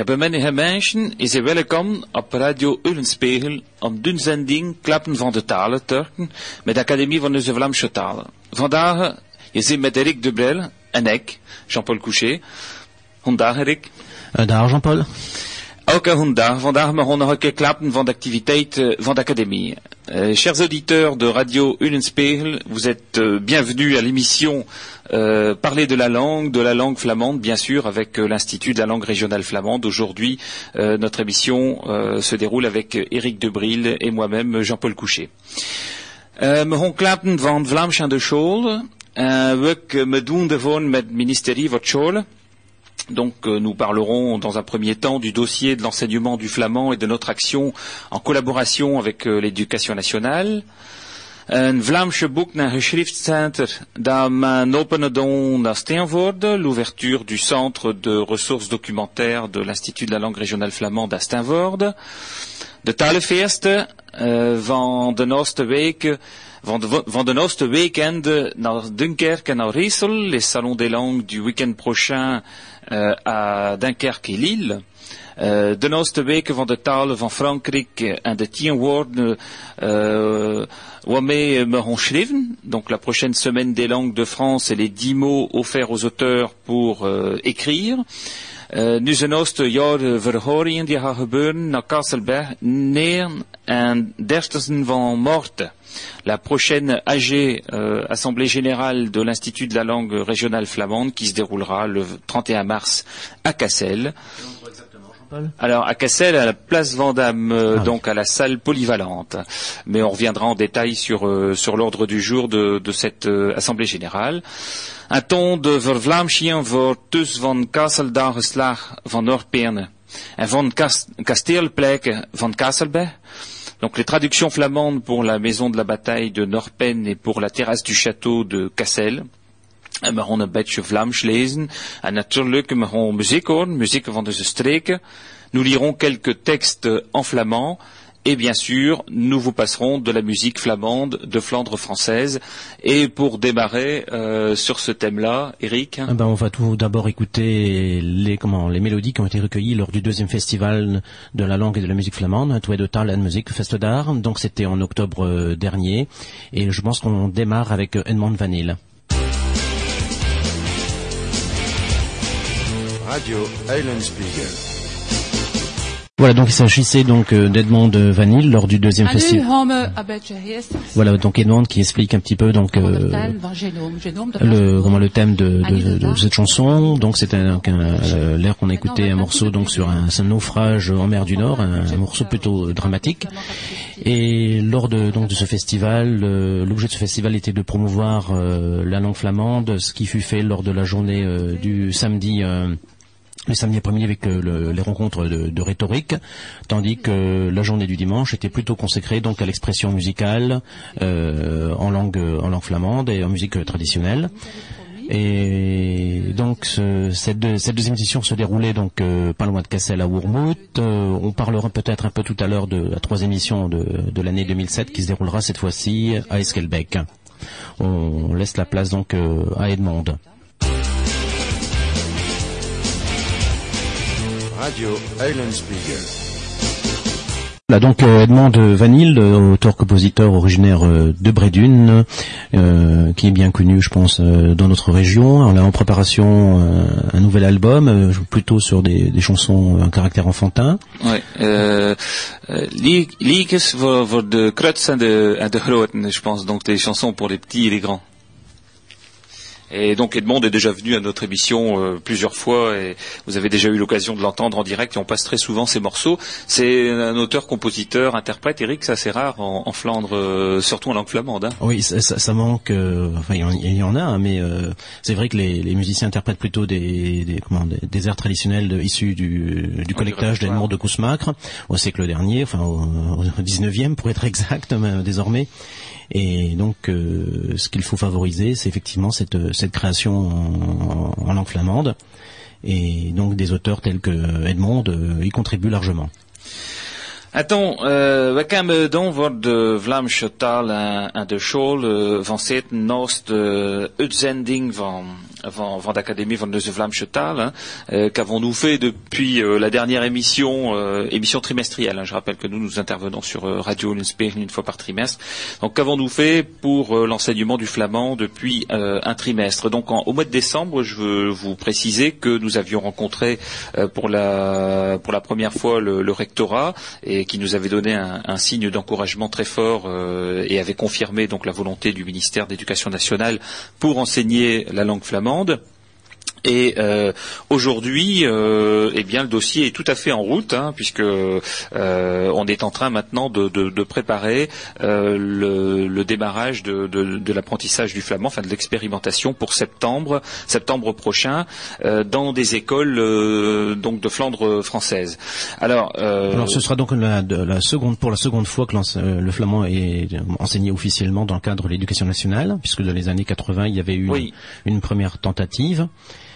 Ja, bemenne mensen is er welkom op Radio Ullenspegel om de zending Klappen van de Talen Turken met de Academie van de Vlaamse Talen. Vandaag je zit met Eric Dubrel en ik, Jean-Paul Couchet. Vandaag Eric. Uh, dag Jean-Paul. Van de activiteit van de. Euh, chers auditeurs de Radio Ullenspegel, vous êtes euh, bienvenus à l'émission euh, Parler de la langue, de la langue flamande, bien sûr, avec euh, l'Institut de la langue régionale flamande. Aujourd'hui, euh, notre émission se déroule avec Éric Debril et moi-même, Jean-Paul Couchet. klappen van doen met ministerie. Donc euh, nous parlerons dans un premier temps du dossier de l'enseignement du flamand et de notre action en collaboration avec euh, l'éducation nationale. Een Vlaamse boek naar geschriftscenter dat openen à Steenvoorde, l'ouverture du centre de ressources documentaires de l'Institut de la langue régionale flamande à Steenvoorde. De talenfeesten uh, van de Nooste week van de, van de Nooste weekend naar Dunkerque et naar Riesel, les salons des langues du week-end prochain uh, à Dunkerque et Lille. Uh, de nooste weken van de talen van Frankrijk en de tien woorden uh, waarmee we gaan schrijven. Donc la prochaine semaine des langues de France et les dix mots offerts aux auteurs pour uh, écrire. Uh, nu zijn ooste jaar verhoringen die gaan gebeuren naar Kasselberg, neer en dertigste van Morte. La prochaine AG, euh, Assemblée Générale de l'Institut de la langue régionale flamande, qui se déroulera le 31 mars à Cassel. Alors à Cassel, à la place Vandame, euh, ah donc à la salle polyvalente. Mais on reviendra en détail sur, euh, sur l'ordre du jour de, de cette euh, assemblée générale. Un ton de vervlamschien voor tus van Kasseldageslag van Noordperne en van Kasteelpleken van Kasselberg. Donc les traductions flamandes pour la maison de la bataille de Norpen et pour la terrasse du château de Cassel. Lezen. Van streken. Nous lirons quelques textes en flamand. Et bien sûr, nous vous passerons de la musique flamande de Flandre française. Et pour démarrer euh, sur ce thème-là, Eric ah ben On va tout d'abord écouter les, comment, les mélodies qui ont été recueillies lors du deuxième festival de la langue et de la musique flamande, de Tal Music Festival. Donc c'était en octobre euh, dernier. Et je pense qu'on démarre avec euh, Edmond Vanille. Radio Spiegel. Voilà, donc il s'agissait donc euh, d'Edmond Vanille lors du deuxième festival. Voilà, donc Edmond qui explique un petit peu donc euh, le comment le thème de, de, de, cette chanson. Donc c'est un, un l'air qu'on a écouté un morceau donc sur un, un, naufrage en mer du Nord, un, morceau plutôt dramatique. Et lors de donc de ce festival, l'objet de ce festival était de promouvoir euh, la langue flamande, ce qui fut fait lors de la journée euh, du samedi le samedi après-midi avec euh, les rencontres de, rhétorique, tandis que la journée du dimanche était plutôt consacrée donc à l'expression musicale euh, en langue en langue flamande et en musique traditionnelle. Et donc cette, deuxième édition se déroulait donc euh, pas loin de Cassel à Wormhout. on parlera peut-être un peu tout à l'heure de la troisième émission de, l'année 2007 qui se déroulera cette fois-ci à Esquelbec. On laisse la place donc à Edmond. Radio Eulenspiegel. Voilà donc euh, Edmond de Vanille, auteur-compositeur originaire euh, de Brédune, euh, qui est bien connu, je pense, dans notre région. On a en préparation un nouvel album, plutôt sur des, chansons à caractère enfantin. Oui, euh, liedjes voor, de kruts en de, en de groten, je pense, donc des chansons pour les petits et les grands. Et donc Edmond est déjà venu à notre émission euh, plusieurs fois et vous avez déjà eu l'occasion de l'entendre en direct et on passe très souvent ses morceaux. C'est un auteur, compositeur, interprète. Eric, ça c'est rare en, Flandre, euh, surtout en langue flamande. Hein. Oui, ça, ça, manque. Euh, enfin, il y, en a, hein, mais c'est vrai que les, les, musiciens interprètent plutôt des, des, comment, des, airs traditionnels issus du, du collectage d'Edmond de Kousmacre au siècle dernier, enfin au, au 19e pour être exact désormais. Et donc, euh, ce qu'il faut favoriser, c'est effectivement cette, cette création en, langue flamande. Et donc, des auteurs tels que Edmond euh, y contribuent largement. Attends, uh, we komen dan voor de Vlaamse taal en de school uh, van zitten naast de uitzending van van, van d'Académie hein, euh, qu'avons-nous fait depuis euh, la dernière émission, euh, émission trimestrielle. Hein. je rappelle que nous, nous intervenons sur Radio Unspeer une fois par trimestre. Donc, qu'avons-nous fait pour l'enseignement du flamand depuis un trimestre? Donc, au mois de décembre, je veux vous préciser que nous avions rencontré pour la première fois le, rectorat et qui nous avait donné un, un signe d'encouragement très fort et avait confirmé donc la volonté du ministère d'éducation nationale pour enseigner la langue flamande demande et euh, aujourd'hui, euh, eh bien, le dossier est tout à fait en route, hein, puisque euh, on est en train maintenant de, préparer le, démarrage de, l'apprentissage du flamand, enfin de l'expérimentation pour septembre, septembre prochain, dans des écoles donc de Flandre française. Alors, ce sera donc la, seconde pour la seconde fois que le flamand est enseigné officiellement dans le cadre de l'éducation nationale, puisque dans les années 80 il y avait eu une première tentative.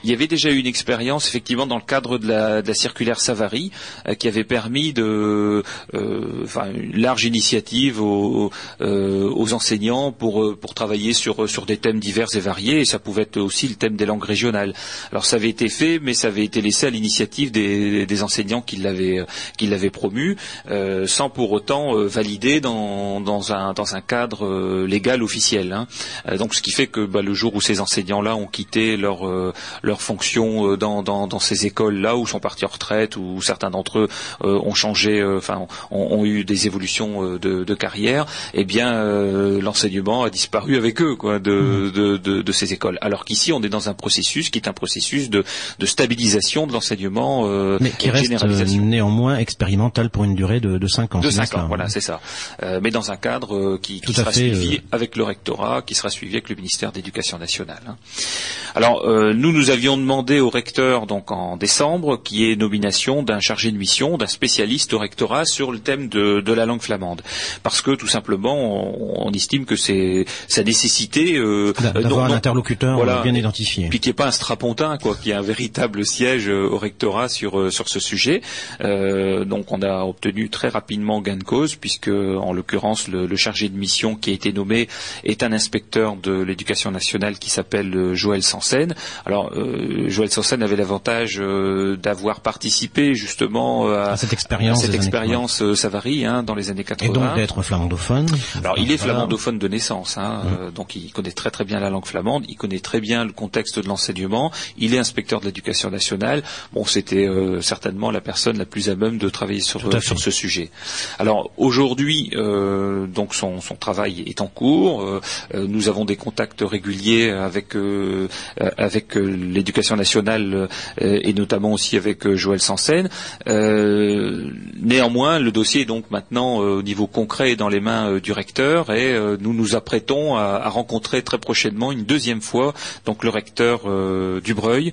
Il y avait déjà eu une expérience effectivement dans le cadre de la, circulaire Savary euh, qui avait permis de, euh, une large initiative aux, euh, enseignants pour, travailler sur, des thèmes divers et variés. Et ça pouvait être aussi le thème des langues régionales. Alors ça avait été fait, mais ça avait été laissé à l'initiative des, enseignants qui l'avaient promu, sans pour autant valider dans, un, cadre légal officiel. Hein. donc ce qui fait que bah, le jour où ces enseignants-là ont quitté leur leurs fonctions euh, dans, dans, dans ces écoles-là ou sont partis en retraite ou certains d'entre eux euh, ont changé, euh, enfin ont, eu des évolutions de, de carrière, eh bien l'enseignement a disparu avec eux quoi, de, mmh. de, de, ces écoles. Alors qu'ici on est dans un processus qui est un processus de, de stabilisation de l'enseignement, mais qui reste néanmoins expérimental pour une durée de, de 5 ans. De 5 ans, voilà, c'est ça. mais dans un cadre qui, qui sera suivi avec le rectorat, qui sera suivi avec le ministère d'éducation nationale. Hein. Alors nous nous avions avions demandé au recteur, donc en décembre, qui est nomination d'un chargé de mission, d'un spécialiste au rectorat sur le thème de, la langue flamande, parce que tout simplement, on, estime que c'est sa nécessité euh, d'avoir un interlocuteur bien identifié, puis qu'il n'y ait pas un strapontin, quoi, qui ait un véritable siège euh, au rectorat sur euh, sur ce sujet. donc, on a obtenu très rapidement gain de cause, puisque en l'occurrence, le, chargé de mission qui a été nommé est un inspecteur de l'éducation nationale qui s'appelle Joël Sansen. Alors euh, Joël Sansen avait l'avantage euh, d'avoir participé justement euh, à, cette expérience, cette expérience Savary hein, dans les années 80. Et donc d'être flamandophone. Alors il est flamandophone de naissance, hein, mm. donc il connaît très très bien la langue flamande, il connaît très bien le contexte de l'enseignement, il est inspecteur de l'éducation nationale. Bon, c'était certainement la personne la plus à même de travailler sur, sur ce sujet. Alors aujourd'hui, donc son, son, travail est en cours. nous avons des contacts réguliers avec avec l'éducation nationale euh, et notamment aussi avec euh, Joël Sansen. Euh, néanmoins, le dossier est donc maintenant au niveau concret dans les mains du recteur et nous nous apprêtons à, rencontrer très prochainement une deuxième fois donc le recteur du Breuil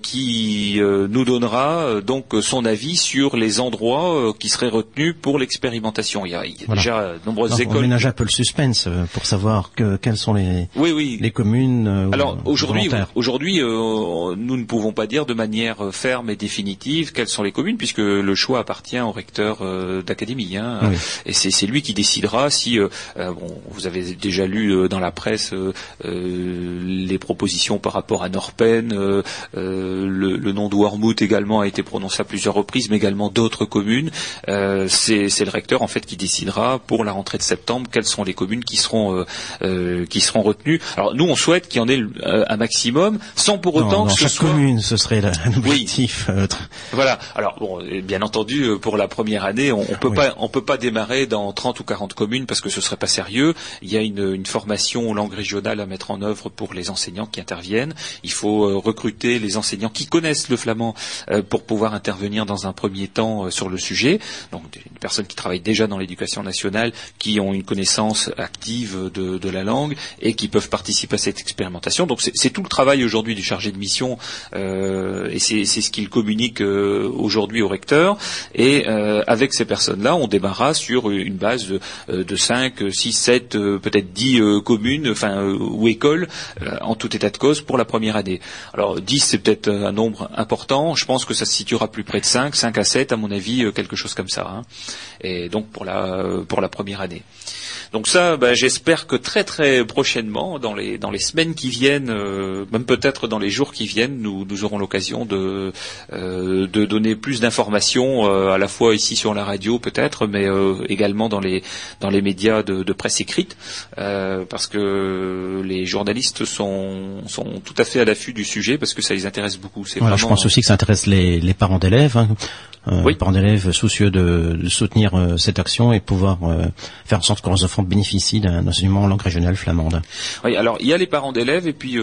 qui nous donnera donc son avis sur les endroits qui seraient retenus pour l'expérimentation. Il y a, déjà nombreuses écoles. On ménage un peu le suspense pour savoir que, quelles sont les, les communes. Alors aujourd'hui, aujourd'hui, nous ne pouvons pas dire de manière euh, ferme et définitive quelles sont les communes, puisque le choix appartient au recteur euh, d'académie. Hein. Et c'est lui qui décidera si, euh, bon, vous avez déjà lu dans la presse les propositions par rapport à Norpen, le, le, nom de Wormwood également a été prononcé à plusieurs reprises, mais également d'autres communes. c'est le recteur en fait qui décidera pour la rentrée de septembre quelles sont les communes qui seront qui seront retenues. Alors nous on souhaite qu'il y en ait un maximum, sans pour autant dans chaque commune, ce serait un objectif. Euh, voilà. Alors bon, bien entendu, euh, pour la première année, on, on peut pas, on peut pas démarrer dans 30 ou 40 communes parce que ce serait pas sérieux. Il y a une, une formation aux langues régionales à mettre en œuvre pour les enseignants qui interviennent. Il faut euh, recruter les enseignants qui connaissent le flamand pour pouvoir intervenir dans un premier temps sur le sujet. Donc des personnes qui travaillent déjà dans l'éducation nationale, qui ont une connaissance active de, de, la langue et qui peuvent participer à cette expérimentation. Donc c'est tout le travail aujourd'hui du chargé chargé de mission, et c'est ce qu'il communique aujourd'hui au recteur. Et avec ces personnes-là, on démarra sur une base de, de 5, 6, 7, peut-être 10 communes, enfin ou écoles, en tout état de cause pour la première année. Alors 10, c'est peut-être un nombre important. Je pense que ça se situera plus près de 5, 5 à 7, à mon avis, quelque chose comme ça. Hein. Et donc pour la pour la première année. Donc ça, ben, j'espère que très très prochainement, dans les dans les semaines qui viennent, euh, même peut-être dans les jours qui viennent, nous, nous aurons l'occasion de euh, de donner plus d'informations euh, à la fois ici sur la radio peut-être, mais également dans les dans les médias de, de presse écrite, parce que les journalistes sont sont tout à fait à l'affût du sujet parce que ça les intéresse beaucoup. Voilà, je pense aussi que ça intéresse les, les parents d'élèves. Hein. Euh, oui. parents d'élèves soucieux de, de soutenir euh, cette action et pouvoir euh, faire en sorte que leurs enfants bénéficient d'un enseignement en langue régionale flamande. Oui, alors il y a les parents d'élèves et puis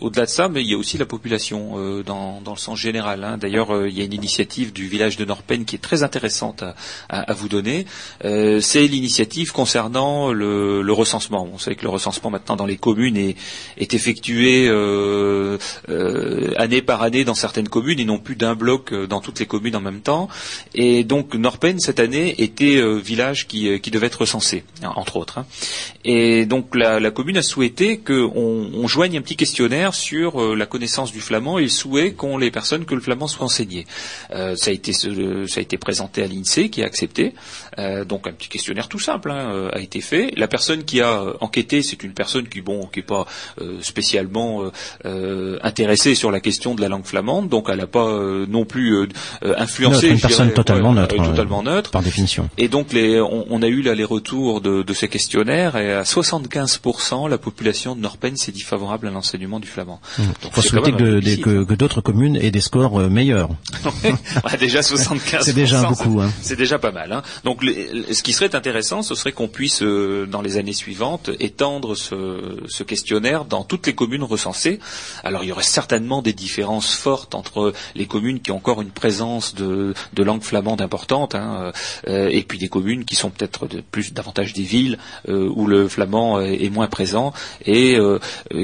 au-delà de ça, mais il y a aussi la population dans, dans, le sens général. Hein. D'ailleurs, il y a une initiative du village de Norpen qui est très intéressante à, vous donner. C'est l'initiative concernant le, recensement. On sait que le recensement maintenant dans les communes est, est effectué année par année dans certaines communes et non plus d'un bloc dans toutes les communes en même temps. Et donc Norpen cette année était euh, village qui, euh, qui, devait être recensé, entre autres. Hein. Et donc la, commune a souhaité qu'on on joigne un petit questionnaire sur euh, la connaissance du flamand et le souhait qu'ont les personnes que le flamand soit enseigné. ça a été ça a été présenté à l'INSEE qui a accepté. Donc un petit questionnaire tout simple hein, a été fait. La personne qui a enquêté, c'est une personne qui bon qui est pas spécialement intéressée sur la question de la langue flamande, donc elle n'a pas non plus influencé une personne totalement neutre, totalement neutre, par définition. Et donc les, on, a eu là les retours de, de, ces questionnaires et à 75% la population de Norpen s'est dit favorable à l'enseignement du flamand. Mmh. Donc, faut souhaiter que, que, d'autres communes aient des scores euh, meilleurs. déjà 75. c'est déjà beaucoup. Hein. C'est déjà pas mal. Hein. Donc ce qui serait intéressant, ce serait qu'on puisse euh, dans les années suivantes étendre ce, ce questionnaire dans toutes les communes recensées. Alors il y aurait certainement des différences fortes entre les communes qui ont encore une présence de, de langue flamande importante, hein, euh, et puis des communes qui sont peut-être de plus davantage des villes euh, où le flamand est, moins présent et euh,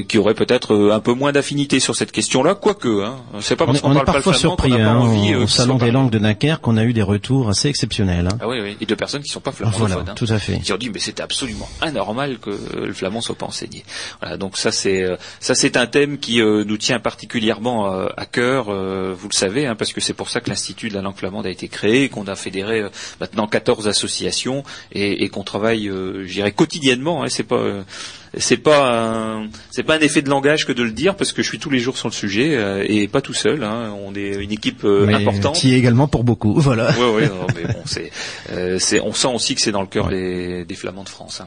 qui auraient peut-être un peu moins d'affinité sur cette question-là, quoique. Hein, c'est pas parce qu'on parle pas le flamand surpris, hein, envie, au salon des langues de Dunkerque, qu'on a eu des retours assez exceptionnels. Hein. Ah oui, oui, et de personnes qui sont pas flamandophones. Voilà, tout à fait. Qui ont dit mais c'est absolument anormal que le flamand soit pas enseigné. Voilà, donc ça c'est ça c'est un thème qui nous tient particulièrement à cœur, vous le savez, hein, parce que c'est pour ça que l'institut de la langue flamande a été créé, qu'on a fédéré euh, maintenant 14 associations et, qu'on travaille, euh, je dirais, quotidiennement. Hein, c'est pas euh, c'est pas un, c'est pas un effet de langage que de le dire parce que je suis tous les jours sur le sujet et pas tout seul. Hein, on est une équipe importante. Qui est également pour beaucoup, voilà. Oui, oui, mais bon, c'est, c'est, on sent aussi que c'est dans le cœur des, des, Flamands de France. Hein.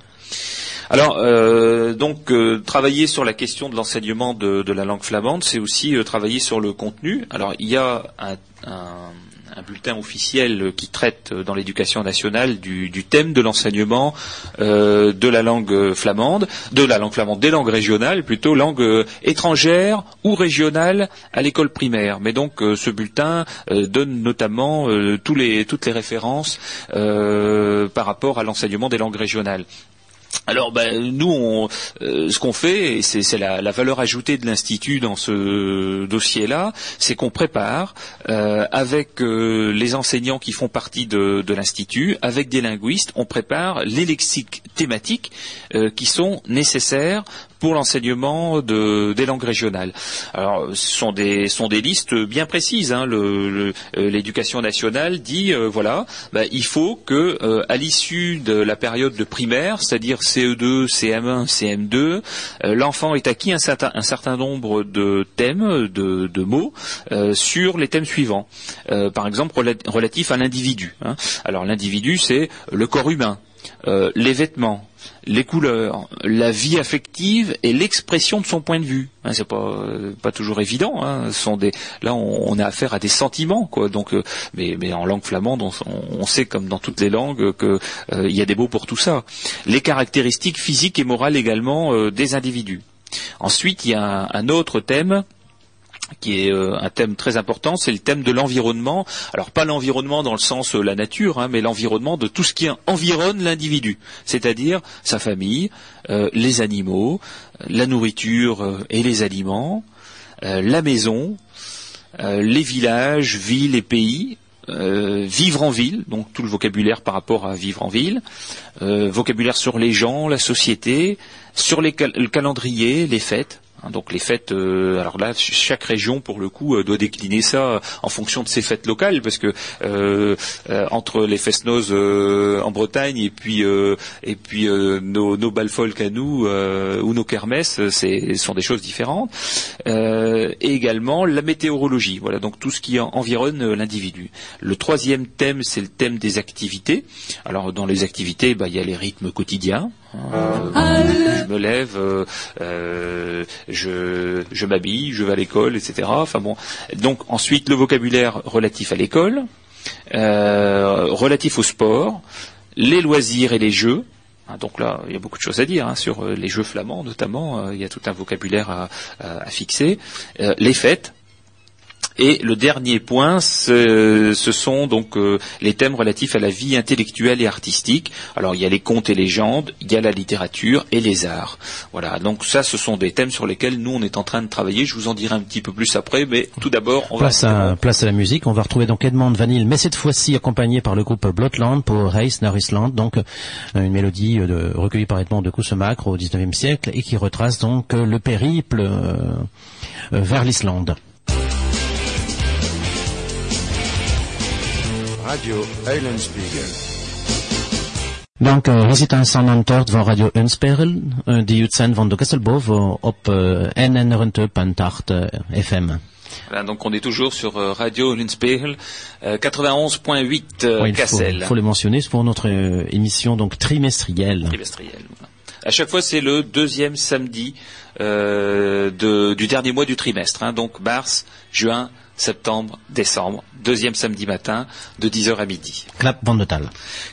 Alors, euh, donc, travailler sur la question de l'enseignement de, de, la langue flamande, c'est aussi travailler sur le contenu. Alors, il y a un, un un bulletin officiel qui traite dans l'éducation nationale du, thème de l'enseignement euh, de la langue flamande, de la langue flamande, des langues régionales, plutôt langue euh, étrangère ou régionale à l'école primaire. Mais donc euh, ce bulletin donne notamment toutes les références par rapport à l'enseignement des langues régionales. Alors ben, nous, euh, ce qu'on fait, et c'est la, valeur ajoutée de l'institut dans ce dossier-là, c'est qu'on prépare euh, avec euh, les enseignants qui font partie de l'institut, avec des linguistes, on prépare les lexiques thématiques qui sont nécessaires pour l'enseignement de, des langues régionales. Alors, ce sont des, sont des listes bien précises. Hein. Euh, l'éducation nationale dit, euh, voilà, bah, il faut que, euh, à l'issue de la période de primaire, c'est-à-dire CE2, CM1, CM2, l'enfant ait acquis un certain, un certain nombre de thèmes, de, de mots, sur les thèmes suivants. par exemple, relatifs à l'individu. Hein. Alors, l'individu, c'est le corps humain, les vêtements, les couleurs, la vie affective et l'expression de son point de vue. Hein, c'est pas pas toujours évident. Hein. là on, a affaire à des sentiments quoi. Donc euh, mais, en langue flamande on, sait comme dans toutes les langues que euh, y a des mots pour tout ça. Les caractéristiques physiques et morales également euh, des individus. Ensuite il y a un autre thème qui est euh, un thème très important, c'est le thème de l'environnement. Alors pas l'environnement dans le sens euh, la nature, hein, mais l'environnement de tout ce qui environne l'individu, c'est-à-dire sa famille, euh, les animaux, la nourriture et les aliments, la maison, les villages, villes et pays, vivre en ville, donc tout le vocabulaire par rapport à vivre en ville, vocabulaire sur les gens, la société, sur le calendrier, les fêtes, donc les fêtes, euh, alors là, chaque région pour le coup euh, doit décliner ça euh, en fonction de ses fêtes locales, parce que entre les fest-noz en Bretagne et puis et puis nos, nos folk à nous ou nos kermesses, c'est sont des choses différentes. et également la météorologie, voilà donc tout ce qui environne l'individu. Le troisième thème, c'est le thème des activités. Alors dans les activités, bah, il y a les rythmes quotidiens. Hein, je me lève, je, je m'habille, je vais à l'école, etc. Enfin bon. Donc ensuite le vocabulaire relatif à l'école, euh, relatif au sport, les loisirs et les jeux. Hein, donc là, il y a beaucoup de choses à dire hein, sur euh, les jeux flamands, notamment. Euh, il y a tout un vocabulaire à fixer. les fêtes, et le dernier point, ce, sont donc euh, les thèmes relatifs à la vie intellectuelle et artistique. Alors il y a les contes et légendes, il y a la littérature et les arts. Voilà, donc ça ce sont des thèmes sur lesquels nous on est en train de travailler. Je vous en dirai un petit peu plus après, mais tout d'abord on place va... À, place à la musique, on va retrouver donc Edmond Vanille, mais cette fois-ci accompagné par le groupe Blotland pour Reis Narisland, donc euh, une mélodie euh, de, recueillie par Edmond de Coussemac au XIXe siècle et qui retrace donc le périple vers l'Islande. Radio Eulenspiegel. Donc, uh, we zitten aan het van Radio Unspiegel, uh, die uitzendt van de Kesselboven op uh, NN FM. Voilà, donc on est toujours sur euh, Radio Unspiegel 91.8 euh, oui, Kassel. Il faut, faut, le mentionner, c'est pour notre euh, émission donc trimestrielle. Trimestrielle. Voilà. À chaque fois, c'est le deuxième samedi de, du dernier mois du trimestre. Hein, donc mars, juin, septembre, décembre, deuxième samedi matin, de 10h à midi. Clap van de.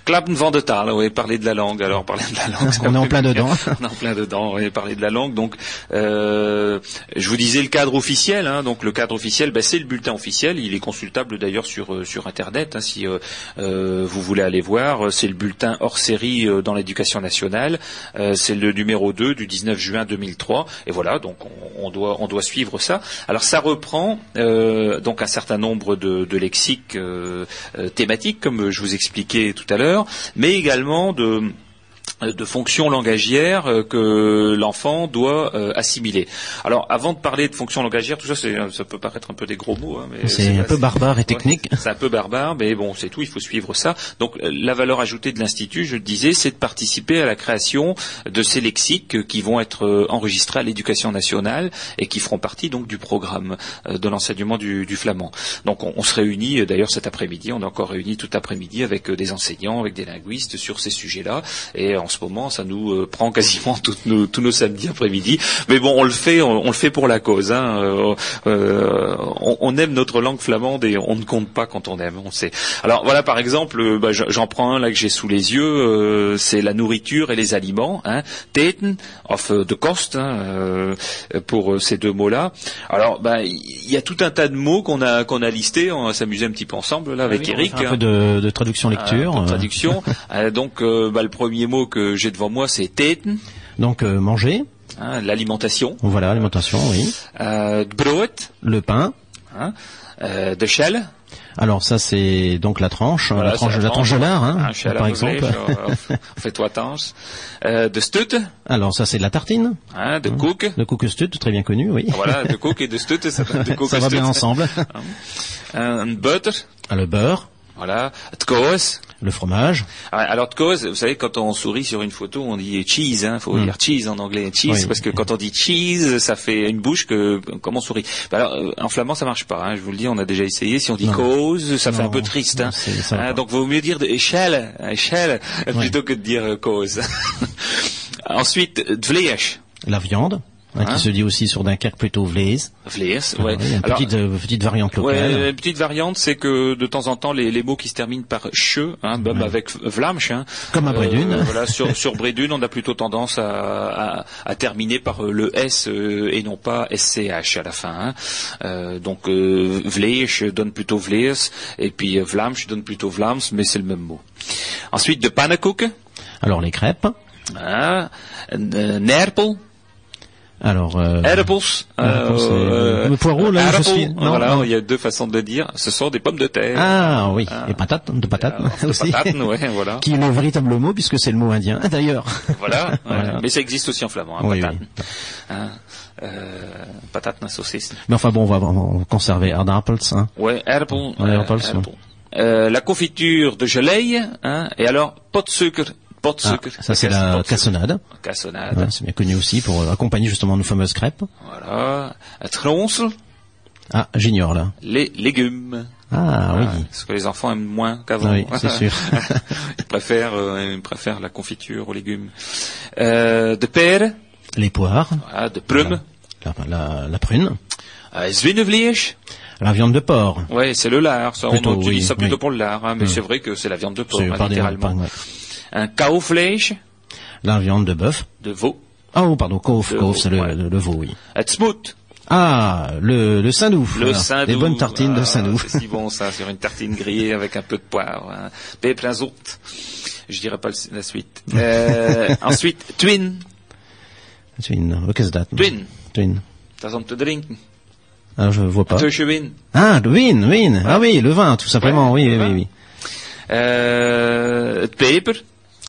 Clap van de oui, parler de la langue. Alors, parler de la langue. On est en plein dedans. On est en plein dedans, oui, parler de la langue. Donc, euh, je vous disais le cadre officiel. Hein, donc, le cadre officiel, ben, c'est le bulletin officiel. Il est consultable d'ailleurs sur euh, sur Internet, hein, si euh, vous voulez aller voir. C'est le bulletin hors série dans l'éducation nationale. Euh, c'est le numéro 2 du 19 juin 2003. Et voilà, donc on, on doit on doit suivre ça. Alors, ça reprend donc un certain nombre de, de lexiques euh, euh, thématiques, comme je vous expliquais tout à l'heure, mais également de de fonctions langagières euh, que l'enfant doit euh, assimiler. Alors, avant de parler de fonctions langagières, tout ça, ça peut paraître un peu des gros mots. Hein, c'est un peu barbare et technique. c'est un peu barbare, mais bon, c'est tout. Il faut suivre ça. Donc, euh, la valeur ajoutée de l'institut, je le disais, c'est de participer à la création de ces lexiques qui vont être enregistrés à l'éducation nationale et qui feront partie donc du programme de l'enseignement du, flamand. Donc, on, se réunit d'ailleurs cet après-midi. On est encore réunis tout après-midi avec des enseignants, avec des linguistes sur ces sujets-là et en ce moment, ça nous euh, prend quasiment nos, tous nos samedis après-midi. Mais bon, on le fait, on, le fait pour la cause. Hein. Euh, euh, on, aime notre langue flamande et on ne compte pas quand on aime. On sait. Alors voilà, par exemple, bah, j'en prends un là que j'ai sous les yeux. c'est la nourriture et les aliments. Hein. Teten of the cost hein, pour ces deux mots-là. Alors, bah, il y a tout un tas de mots qu'on a qu'on a listés. On s'amuser un petit peu ensemble là avec Eric. Un peu de, de traduction lecture. de traduction. donc, bah, le premier mot que j'ai devant moi, c'est teten. Donc euh, manger. Hein, l'alimentation. Voilà, l'alimentation, oui. Euh, brot. Le pain. Hein, euh, de shell. Alors ça c'est donc la tranche, la tranche, la tranche de lard, hein, par exemple. Fais-toi tranche. Euh, de stut. Alors ça c'est de la tartine. Hein, de cook. De cook stut, très bien connu, oui. Voilà, de cook et de stut, ça, de ça va bien ensemble. Un butter. Ah, le beurre. Voilà. Tkos. Le fromage. Ah, alors tkos, vous savez, quand on sourit sur une photo, on dit cheese, hein, faut hmm. dire cheese en anglais, cheese, parce que quand on dit cheese, ça fait une bouche que comme on sourit. Bah alors, euh, en flamand, ça marche pas. Hein, je vous le dis, on a déjà essayé. Si on dit cause, ça fait un peu triste. Hein. hein donc, vaut mieux dire échelle, échelle, plutôt que de dire cause. Ensuite, dvleesh. La viande. Hein, qui se dit aussi sur Dunkerque plutôt Vlees. Vlees, ouais. une petite, euh, petite variante locale. Ouais, une petite variante, c'est que de temps en temps, les, les mots qui se terminent par che, hein, même avec Vlamsch, hein, comme à Brédune. Euh, voilà, sur, sur Brédune, on a plutôt tendance à, à, à terminer par euh, le S euh, et non pas SCH à la fin. Hein. Euh, donc euh, Vlees donne plutôt Vlees, et puis Vlamsch donne plutôt Vlaams, mais c'est le même mot. Ensuite, de pannenkoeken. Alors les crêpes. Ah, Nerpel. Alors, euh, Apples, euh, le poireau là, je suis... non, voilà, il y a deux façons de le dire. Ce sont des pommes de terre. Ah oui, ah. et patates, de patates aussi. Patates, ouais, voilà. Qui est le véritable mot puisque c'est le mot indien d'ailleurs. Voilà, voilà. mais ça existe aussi en flamand, hein, oui, patate. Oui. Hein, euh, patate saucisse. Mais enfin bon, on va, on va conserver aardappels. Hein. Ouais, apple. Euh, euh, la confiture de gelée, hein, et alors pot de sucre ah, ça c'est la cassonade. Cassonade. c'est bien connu aussi pour accompagner justement nos fameuses crêpes. Voilà. Tronsel. Ah, j'ignore là. Les légumes. Ah oui. Ce que les enfants aiment moins qu'avant. Oui, c'est sûr. ils préfèrent, euh, ils préfèrent la confiture aux légumes. Euh, de père. Les poires. Voilà, de plume. La, la, la, prune. Euh, la viande de porc. Oui, c'est le lard. Ça, on utilise ça plutôt pour le lard, hein, mais mm. c'est vrai que c'est la viande de porc, hein, littéralement un kaufleisch. La viande de bœuf. De veau. Ah, oh, pardon, kauf, kauf, c'est le, le, veau, oui. Smoot. Ah, le, le saindoux. Le saindoux. Les bonnes tartines de saindoux. C'est si bon ça, sur une tartine grillée avec un peu de poivre. Hein. plein Je dirais pas la suite. Euh, ensuite, twin. Twin, qu'est-ce que c'est Twin. Twin. Das om te drinken. Ah, je vois pas. Win. Ah, le win, win. Ah oui, le vin, tout simplement, oui, oui, oui, oui. Euh, peper.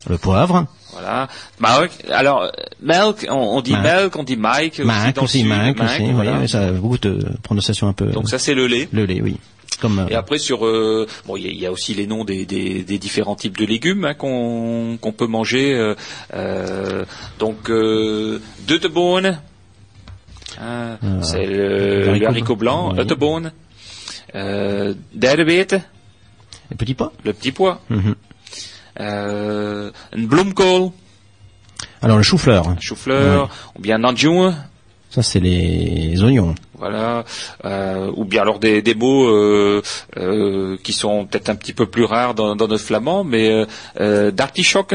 Le poivre. Voilà. Melk. Alors, melk, on, dit melk, on dit Mike. Mike aussi, Mike, aussi, voilà. Oui, ça a beaucoup de prononciation un peu. Donc ça, c'est le lait. Le lait, oui. Comme, et après sur euh, bon il y, a aussi les noms des, des, des différents types de légumes hein, qu'on qu'on peut manger euh, euh, donc euh, de te bonne hein, ah, c'est le, le, haricot blanc oui. de euh, le petit pois Le petit pois. Mm euh, une bloemkool. Alors le chou-fleur. Chou-fleur, ou bien nanjung. Ça c'est les oignons. Voilà, euh, ou bien alors des, des mots euh, euh, qui sont peut-être un petit peu plus rares dans, dans notre flamand, mais euh, euh d'artichoke.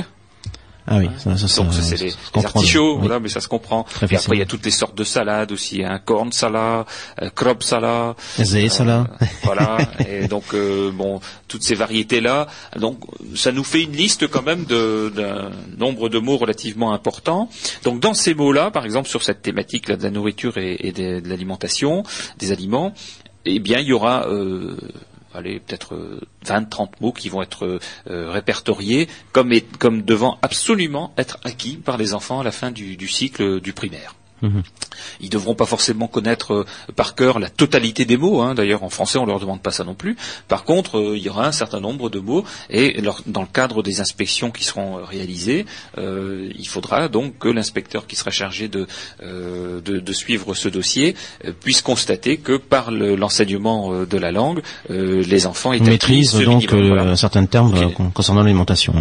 Ah oui, ça, ça, Donc c'est les, artichauts, voilà, mais ça se comprend. et après il y a toutes les sortes de salades aussi, un hein, corn salade, un crop salade, zé. Euh, voilà. Et donc euh, bon, toutes ces variétés là, donc ça nous fait une liste quand même d'un nombre de mots relativement important. Donc dans ces mots là, par exemple sur cette thématique là de la nourriture et, et de, de l'alimentation, des aliments, eh bien il y aura euh, allez, peut-être 20, euh, 30 mots qui vont être euh, répertoriés comme, comme devant absolument être acquis par les enfants à la fin du cycle du primaire. Mhm. Ils ne devront pas forcément connaître euh, par cœur la totalité des mots. Hein. D'ailleurs, en français, on ne leur demande pas ça non plus. Par contre, euh, il y aura un certain nombre de mots et dans le cadre des inspections qui seront euh, réalisées, il faudra donc que l'inspecteur qui sera chargé de, de, suivre ce dossier puisse constater que par l'enseignement de la langue, les enfants maîtrisent donc certains termes concernant l'alimentation.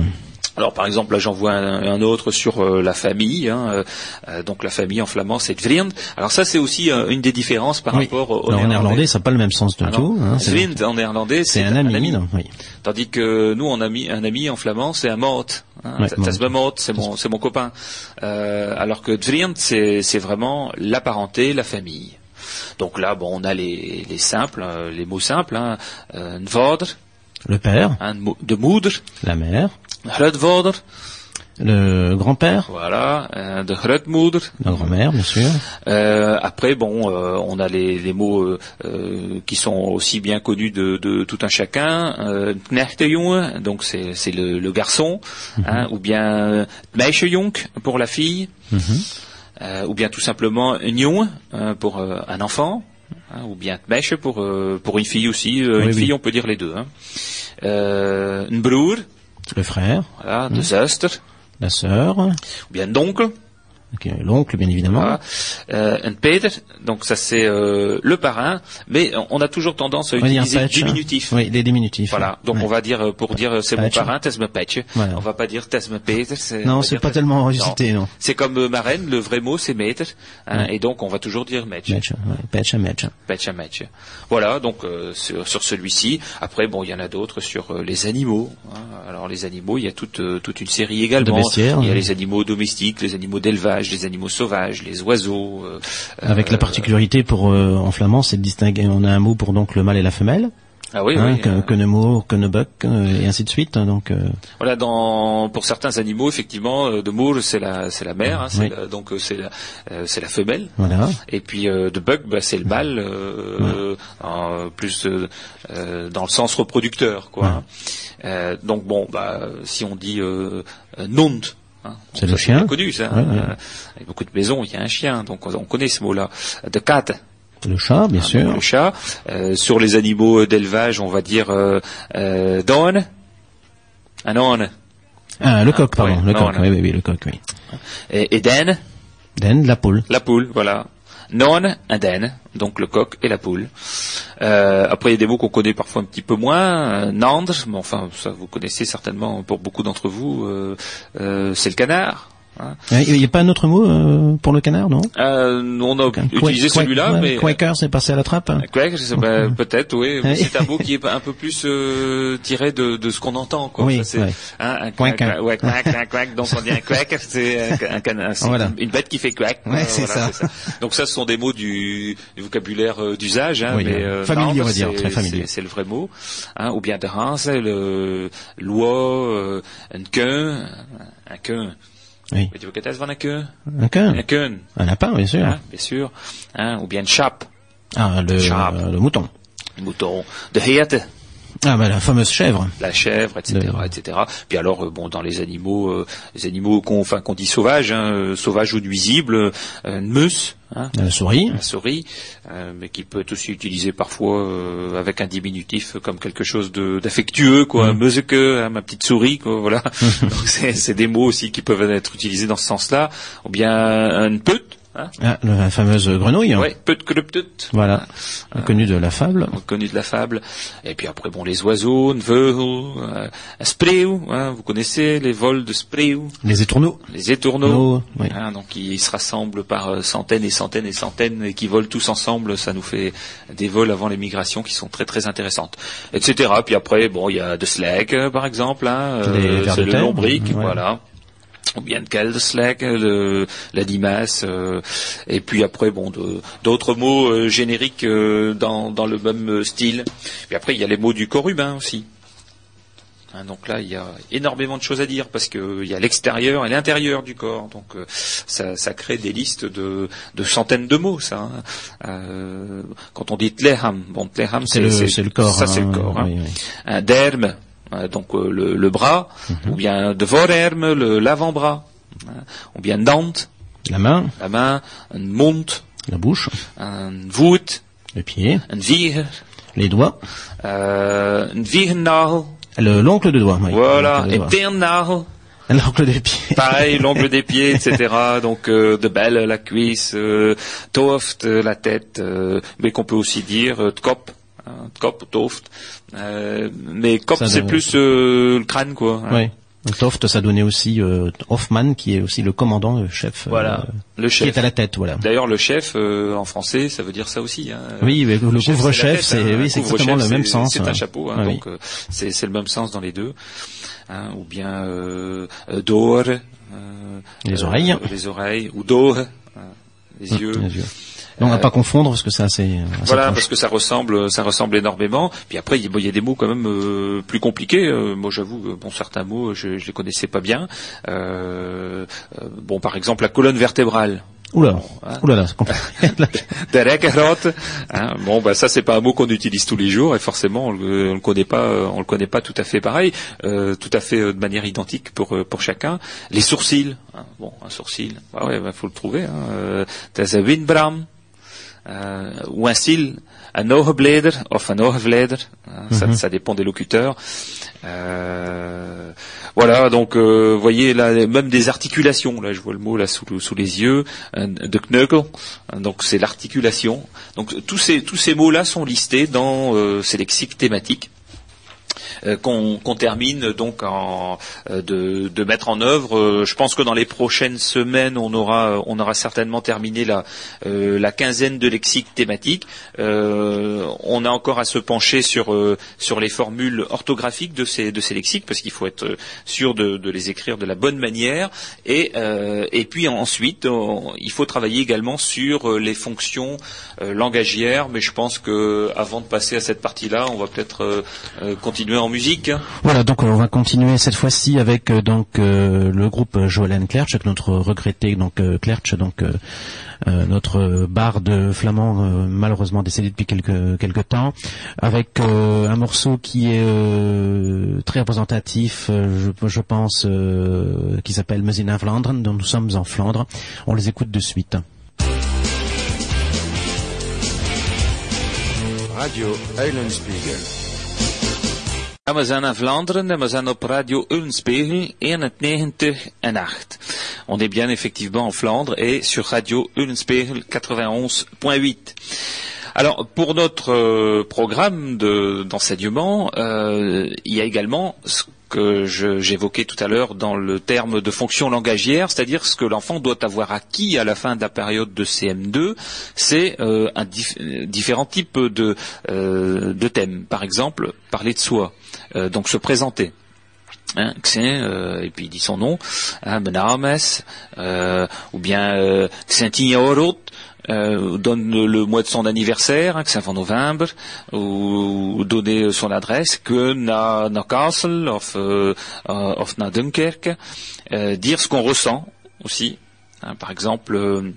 Alors par exemple, là j'en vois un, autre sur euh, la famille. Hein, euh, euh, donc la famille en flamand c'est vriend. Alors ça c'est aussi une des différences par rapport au, néerlandais. En néerlandais ça n'a pas le même sens du ah tout. Hein, en néerlandais c'est un, ami. oui. Tandis que nous on a mis un ami en flamand c'est un mot. Hein, c'est mon c'est mon copain. alors que vriend c'est vraiment la parenté, la famille. Donc là bon on a les, les simples, les mots simples. Hein, le père. de moeder. La mère. Grootvader. Le grand-père. Voilà, euh, de grootmoeder. La grand-mère, bien sûr. Euh, après, bon, euh, on a les, les mots euh, qui sont aussi bien connus de, de tout un chacun. Euh, donc c'est, le, le, garçon, mm -hmm. hein, ou bien Meisjejong pour la fille, mm -hmm. ou bien tout simplement Njong pour un enfant. Hein, ou bien Meisje pour pour une fille aussi. Oui, une oui. fille, on peut dire les deux. Hein. un broer, le frère. Voilà, de zuster. La sœur. Ou bien d'oncle. Okay, l'oncle, bien évidemment. Voilà. Euh, un Peter, donc ça c'est euh, le parrain, mais on a toujours tendance à utiliser diminutif. Oui, les diminutifs. Voilà, donc ouais. on va dire pour dire c'est mon parrain, Tesme Petch. Voilà. On va pas dire Tesme Peter. Non, c'est pas tellement enregistré, non. non. C'est comme euh, marraine, le vrai mot c'est Meter, hein, ouais. et donc on va toujours dire Metch. Metch, Petch, Metch. Petch, Metch. Voilà, donc euh, sur, sur celui-ci. Après, bon, il y en a d'autres sur euh, les animaux. Hein. Alors les animaux, il y a toute toute une série également. il y a hein. les animaux domestiques, les animaux d'élevage, les animaux sauvages les oiseaux. Euh, Avec la particularité pour euh, en flamand, c'est de distinguer. On a un mot pour donc le mâle et la femelle. Ah oui, hein, oui. Que, et ainsi de suite. Hein, donc voilà, dans pour certains animaux, effectivement, de Moore c'est la c'est la mère, hein, donc c'est la c'est la femelle. Voilà. Et puis de Bug, bah, c'est le mâle, plus dans le sens reproducteur, quoi. donc bon, bah si on dit Nund, Hein. c'est le chien. connu ça. Ouais, euh, avec beaucoup de maisons, il y a un chien, donc on, connaît ce mot-là. De cat. Le chat, bien sûr. Le chat. Euh, sur les animaux d'élevage, on va dire euh, euh, don. Un on. Ah, le coq, pardon. le coq, oui, oui, oui, le coq, oui. Et, et den. Den, la poule. La poule, voilà. Non, un den, donc le coq et la poule. Euh, après, il y a des mots qu'on connaît parfois un petit peu moins. Euh, Nandre, mais enfin, ça vous connaissez certainement pour beaucoup d'entre vous. Euh, euh c'est le canard. Hein. Il n'y a pas un autre mot euh, pour le canard, non? Euh, On a utilisé celui-là, mais Quaker, c'est passé à la trappe. Hein. Quaker, ben, peut-être, oui. C'est un mot qui est un peu plus euh, tiré de, de ce qu'on entend, quoi. Oui, ça, ouais. Hein, un quack, ouais, quack, quack, quack. Donc on dit un quack, c'est un, canard, voilà. une bête qui fait quack. Ouais, c'est ça. ça. Donc ça, ce sont des mots du, du vocabulaire euh, d'usage, hein, oui, mais euh, familier, on va dire, très familier. C'est le vrai mot. Hein, ou bien de Hans, le loi, euh, un queun, un queun. Oui. Van een queue Un lapin, bien sûr. Hein, bien sûr. Hein, ou bien une chape. Ah, le, chape. le mouton. Le mouton. De heerte. Ah bah la fameuse chèvre. La chèvre, etc., etc. Puis alors euh, bon dans les animaux, euh, les animaux qu'on enfin qu'on dit sauvages, hein, euh, sauvages ou nuisibles, une meuse, hein, la souris, la souris, mais qui peut être aussi utilisé parfois avec un diminutif comme quelque chose d'affectueux quoi, mmh. que hein, ma petite souris quoi, voilà. c'est des mots aussi qui peuvent être utilisés dans ce sens-là, ou bien un peut Hein ah, la fameuse grenouille. Oui, peut Voilà, euh, connu de la fable. Connu de la fable. Et puis après, bon, les oiseaux, neveu, euh, spreu, hein, vous connaissez les vols de spreu. Les étourneaux. Les étourneaux. oui. hein, donc ils se rassemblent par euh, centaines et centaines et centaines et qui volent tous ensemble. Ça nous fait des vols avant les migrations qui sont très très intéressantes, etc. Puis après, bon, il y a de slag, par exemple. Hein, les euh, le lombric, voilà ou bien de Geldeslag, la limace, euh, et puis après bon d'autres mots euh, génériques euh, dans, dans le même style. Puis après il y a les mots du corps humain aussi. Hein, donc là, il y a énormément de choses à dire parce qu'il y a l'extérieur et l'intérieur du corps. Donc ça, ça, crée des listes de, de centaines de mots. Ça. Hein. quand on dit tleham, bon tleham c'est le, le, corps. Ça c'est le hein. corps. Hein. Un derme, euh, donc euh, le, le, bras, mhm. ou bien de vorerme, l'avant-bras, hein, ou bien Dante, la main, la main, un mond, la bouche, un voet, le pied, un vier, les doigts, euh, un viernagel, le l'oncle de doigt, oui. voilà, et L'ongle des pieds. Pareil, l'ongle des pieds, etc. Donc euh, de belle la cuisse, euh, toft la tête, euh, mais qu'on peut aussi dire euh, tkop, hein, tkop, toft. Euh, mais Kopp, c'est plus euh, le crâne, quoi. Hein. Oui. Toft, ça donnait aussi euh, Hoffman, qui est aussi le commandant, le chef. Voilà, le chef. Qui est à la tête, voilà. D'ailleurs, le chef, en français, ça veut dire ça aussi. Hein. Oui, mais le, couvre-chef, c'est hein. oui, exactement le même sens. C'est un chapeau, hein, donc c'est le même sens dans les deux. Hein, ou bien euh, d'or, les oreilles, les oreilles, ou d'or, les yeux. Les yeux. On va pas confondre parce que c'est assez, Voilà, parce que ça ressemble, ça ressemble énormément. Puis après, il y, a des mots quand même euh, plus compliqués. Euh, moi, j'avoue, bon, certains mots, je, je les connaissais pas bien. Euh, bon, par exemple, la colonne vertébrale. Oula, hein. Oula c'est compliqué. hein, bon, bah ça c'est pas un mot qu'on utilise tous les jours et forcément on le, le connaît pas, on le connaît pas tout à fait pareil, euh, tout à fait de manière identique pour pour chacun. Les sourcils, hein, bon, un sourcil, bah ouais, bah, faut le trouver. Hein, euh, Euh, ou un style, un oogbleder of un oogvleder, hein, ça, mhm. ça, dépend des locuteurs. Euh, voilà, donc euh, vous voyez là même des articulations. Là, je vois le mot là sous, sous les yeux, de knuckle. Hein, donc c'est l'articulation. Donc tous ces tous ces mots là sont listés dans ces lexiques thématiques. Euh, qu'on termine donc en, euh, de, mettre en œuvre. Euh, je pense que dans les prochaines semaines, on aura, on aura certainement terminé la, quinzaine de lexiques thématiques. on a encore à se pencher sur, les formules orthographiques de ces, lexiques, parce qu'il faut être sûr de, les écrire de la bonne manière. Et, puis ensuite, il faut travailler également sur les fonctions langagières. Mais je pense que avant de passer à cette partie-là, on va peut-être continuer en musique. Voilà, donc on va continuer cette fois-ci avec euh, donc euh, le groupe Joël Klerch, avec notre regretté donc euh, Klerch, donc notre barde flamand malheureusement décédé depuis quelques quelques temps, avec un morceau qui est très représentatif, je, je pense, qui s'appelle Mesina Flandre, dont nous sommes en Flandre. On les écoute de suite. Radio In en we zijn op Radio Eulenspiegel 91 en 8. On est bien effectivement en Flandre et sur Radio Eulenspiegel 91.8. Alors pour notre euh, programme d'enseignement, euh, il y a également ce que j'évoquais tout à l'heure dans le terme de fonction langagière, c'est-à-dire ce que l'enfant doit avoir acquis à la fin de la période de CM2, c'est euh, un différents types de, euh, de thèmes. Par exemple, parler de soi, donc se présenter. Hein, euh, et puis il dit son nom, hein, euh, ou bien euh, euh, donne le, mois de son anniversaire, hein, que c'est en novembre, ou, donner son adresse, que na, na Castle, of, euh, of na Dunkerque, euh, dire ce qu'on ressent aussi. Hein, par exemple, euh,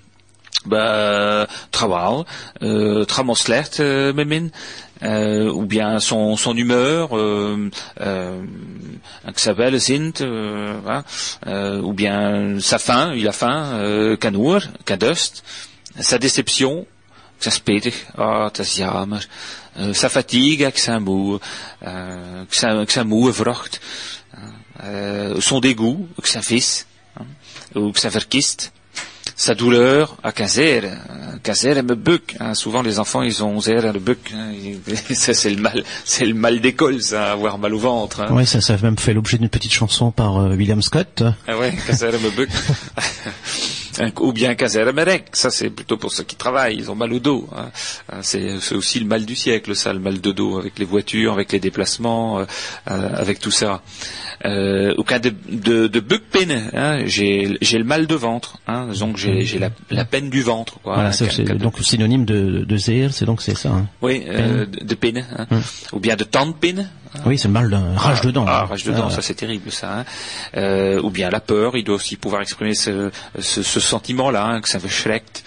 bah, travail, euh, slecht, euh, euh, ou bien son, son humeur, euh, euh, s'appelle Sint, euh, euh, ou bien sa faim, il a faim, Kanour, Kadust, sa déception, se pète, ah, euh, sa fatigue, que ça mou, euh, que ça, que ça mou, vrocht, euh, son dégoût, fils, hein, ou que ça verkist, sa douleur à caser, caser me buck. Hein. Souvent les enfants ils ont zer le buck. Hein. ça c'est le mal, c'est le mal d'école, ça, avoir mal au ventre. Hein. Oui, ça, ça a même fait l'objet d'une petite chanson par euh, William Scott. Ah ouais, caser me buck. ou bien caser merek. Ça c'est plutôt pour ceux qui travaillent, ils ont mal au dos. Hein. Euh, c'est, aussi le mal du siècle, ça, le mal de dos avec les voitures, avec les déplacements, euh, avec tout ça. Euh, au cas de, de, de hein, j'ai, le mal de ventre, hein, donc j'ai, la, la, peine du ventre. Quoi, voilà, c'est, c'est donc synonyme de, de c'est donc c'est ça. Hein. Oui, euh, de, peine, hein. hum. ou bien de tandpine. Hein. Oui, c'est le mal d'un rage ah, dedans. Ah, rage dedans, ah, ça c'est terrible ça. Hein. Euh, ou bien la peur, il doit aussi pouvoir exprimer ce, ce, ce sentiment-là, hein, que ça veut schreckt,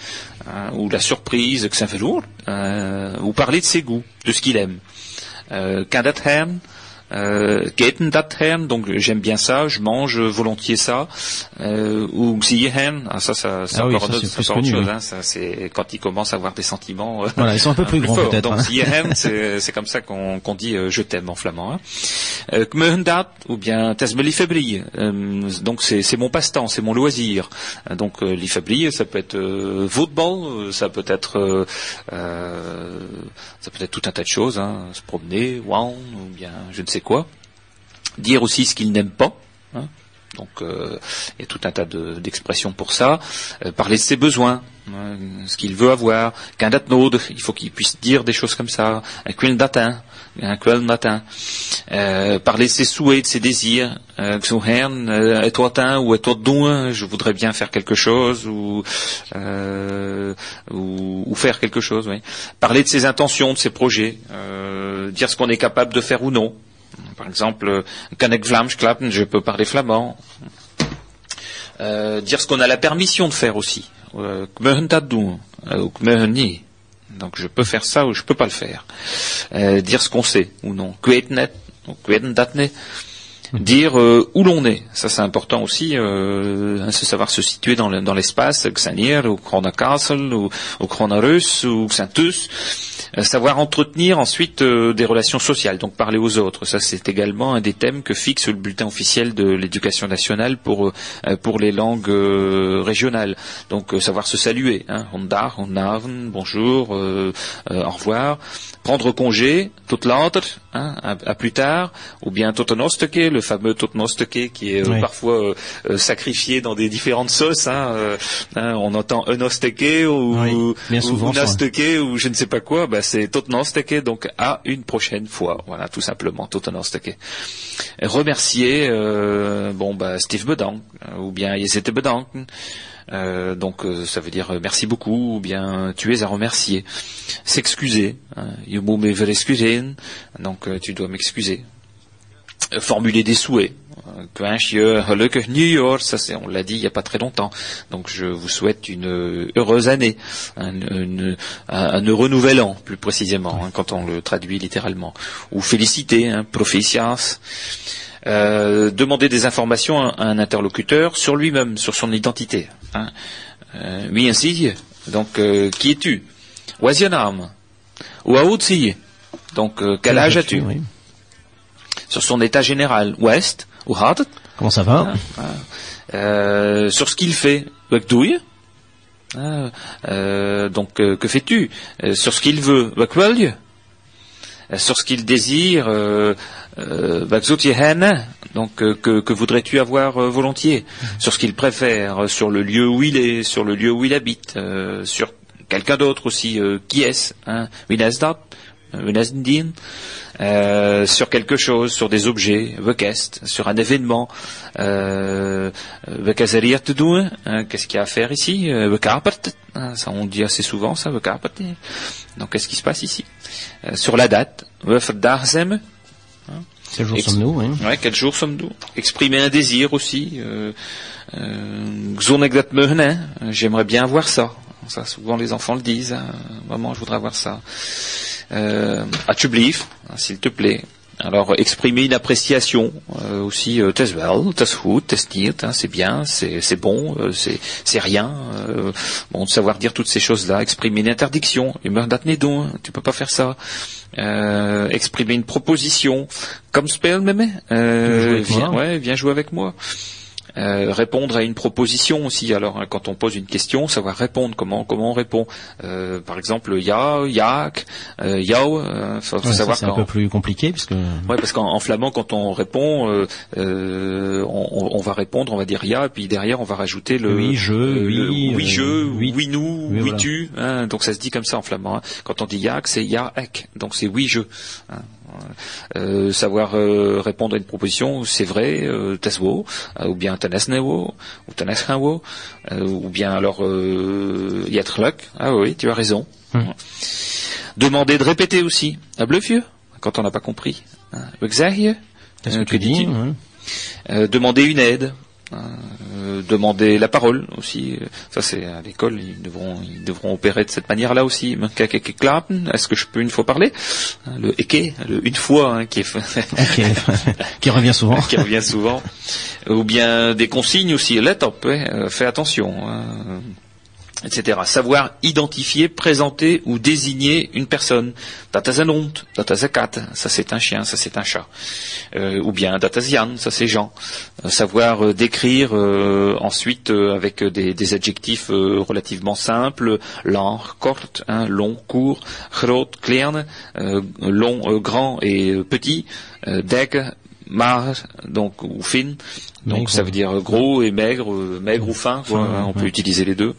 hein, ou la surprise, que ça fait lourd, euh, ou parler de ses goûts, de ce qu'il aime. Euh, euh, donc j'aime bien ça, je mange volontiers ça. Euh, ou ah, ça, ça, c'est ah encore, autre chose. Hein, ça, c'est quand ils commencent à avoir des sentiments. Euh, voilà, ils sont un peu plus grands peut-être. Donc hein. c'est comme ça qu'on qu'on dit euh, je t'aime en flamand. Hein. Euh, ou bien tasmelifabri. Euh, donc c'est mon passe-temps, c'est mon loisir. Donc euh, l'ifabri, ça peut être euh, football, ça peut être ça peut être tout un tas de choses, hein, se promener, wow, ou bien je ne sais quoi? Dire aussi ce qu'il n'aime pas. Hein. Donc euh, il y a tout un tas d'expressions pour ça. Euh, parler de ses besoins, hein, ce qu'il veut avoir. Qu'un node, il faut qu'il puisse dire des choses comme ça. Un quel datin, un quel matin. Euh, parler de ses souhaits, de ses désirs. Euh, toi ou et toi je voudrais bien faire quelque chose ou, ou, ou faire quelque chose. Oui. Parler de ses intentions, de ses projets. dire ce qu'on est capable de faire ou non. Par exemple, kan ik Vlaams klappen, je peux parler flamand. Euh, dire ce qu'on a la permission de faire aussi. Euh, euh, Donc je peux faire ça ou je peux pas le faire. dire ce qu'on sait ou non. Dire euh, où l'on est. Ça c'est important aussi, euh, hein, savoir se situer dans l'espace, Xanir ou Krona Castle ou, ou Krona Russe ou Xantus. Euh, savoir entretenir ensuite des relations sociales, donc parler aux autres. Ça c'est également un des thèmes que fixe le bulletin officiel de l'éducation nationale pour pour les langues régionales. Donc savoir se saluer, hein, bonjour, au revoir, prendre congé, toute l'autre, hein, à, plus tard, ou bien Totonosteke, le fameux Totonosteke qui est euh, parfois euh, euh, sacrifié dans des différentes sauces. Hein, hein, on entend Unosteke ou, ou, Unasteke ou je ne sais pas quoi, bah, c'est Totonosteke, donc à une prochaine fois. Voilà, tout simplement, Totonosteke. Remercier, bon, bah, Steve Bedank, ou bien Yesete Bedank, euh, donc euh, ça veut dire euh, merci beaucoup ou bien tu es à remercier. S'excuser. Hein. Donc tu dois m'excuser. Formuler des souhaits. New York, ça c'est, on l'a dit il n'y a pas très longtemps. Donc je vous souhaite une heureuse année, un, heureux nouvel an plus précisément, hein, quand on le traduit littéralement. Ou féliciter, hein, euh, demander des informations à un interlocuteur sur lui-même, sur son identité. Hein. Euh, oui, ainsi. Donc, euh, qui es-tu? Ou Donc, quel âge as-tu? Sur son état général. West Ou hard. Comment ça va ah, Sur ce qu'il fait. ah, Donc, que fais-tu? Sur ce qu'il veut. Sur ce qu'il désire euh, donc euh, que, voudrais-tu avoir euh, volontiers? Sur ce qu'il préfère, sur le lieu où il est, sur le lieu où il habite, sur quelqu'un d'autre aussi, qui est-ce hein, sur quelque chose, sur des objets, sur un événement, hein, qu'est-ce qu'il y a à faire ici, hein, ça on dit assez souvent ça, donc qu'est-ce qui se passe ici, sur la date, quel jour sommes-nous oui. ouais, Quel jour sommes-nous? Exprimer un désir aussi. Euh, euh, J'aimerais bien avoir ça. Ça, souvent les enfants le disent. Hein. Maman, je voudrais avoir ça. Euh, As-tu hein, s'il te plaît alors exprimer une appréciation euh, aussi, euh, well, hein, c'est bien, c'est bon, euh, c'est rien. Euh, bon, de savoir dire toutes ces choses-là, exprimer une interdiction, hein, tu peux pas faire ça. exprimer une proposition, comme spell, mémé, ouais, viens jouer avec moi. Euh, répondre à une proposition aussi. Alors hein, quand on pose une question, savoir répondre. Comment comment on répond euh, Par exemple, ya, yak, euh, yao. Euh, faut, savoir. C'est un peu plus compliqué puisque. Ouais, parce qu'en flamand, quand on répond, euh, on, on, va répondre, on va dire ya, et puis derrière on va rajouter le oui je, oui, oui je, oui, nous, oui, tu. Hein, donc ça se dit comme ça en flamand. Hein. Quand on dit yak, c'est ya ek, donc c'est oui je. Hein. Euh, savoir euh, répondre à une proposition, c'est vrai, euh, teswo, ou bien tenesnewo, ou teneshawo, ou bien alors yatrluk, ah oui, tu as raison. Hum. Demander de répéter aussi, à vieux quand on n'a pas compris. Qu'est-ce que tu dis Demander une aide, euh, demander la parole aussi. Ça c'est à l'école, ils devront ils devront opérer de cette manière-là aussi. Est-ce que je peux une fois parler? Le eke, le une fois hein, qui qui revient souvent. qui revient souvent. Ou bien des consignes aussi. Up, euh, fais attention. Hein etc. Savoir identifier, présenter ou désigner une personne. Datazenont, datazakat, ça c'est un chien, ça c'est un chat. Euh, ou bien datazian, ça c'est Jean. Euh, savoir euh, décrire ensuite avec des, adjectifs relativement simples, lent, court, hein, long, court, groot, klein, long, grand et petit, deg, mar, donc ou fin, donc ça veut dire gros et maigre, maigre ou fin, on peut utiliser les deux.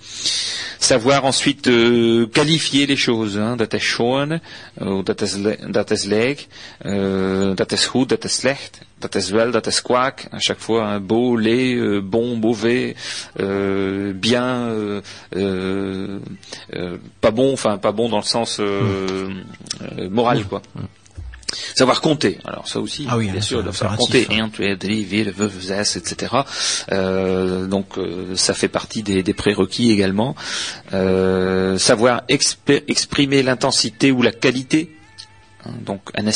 Savoir ensuite euh, qualifier les choses, hein, dat is schoon, uh, dat is, dat is leeg, dat is goed, dat is slecht, dat is wel, dat is kwaak, à chaque fois, hein, beau, laid, euh, bon, mauvais, euh, bien, euh, euh, pas bon, enfin pas bon dans le sens moral, quoi. Savoir compter, alors ça aussi, ah oui, bien sûr, savoir compter, hein. etc. Euh, donc euh, ça fait partie des, prérequis également. Euh, savoir exprimer l'intensité ou la qualité. Hein, donc un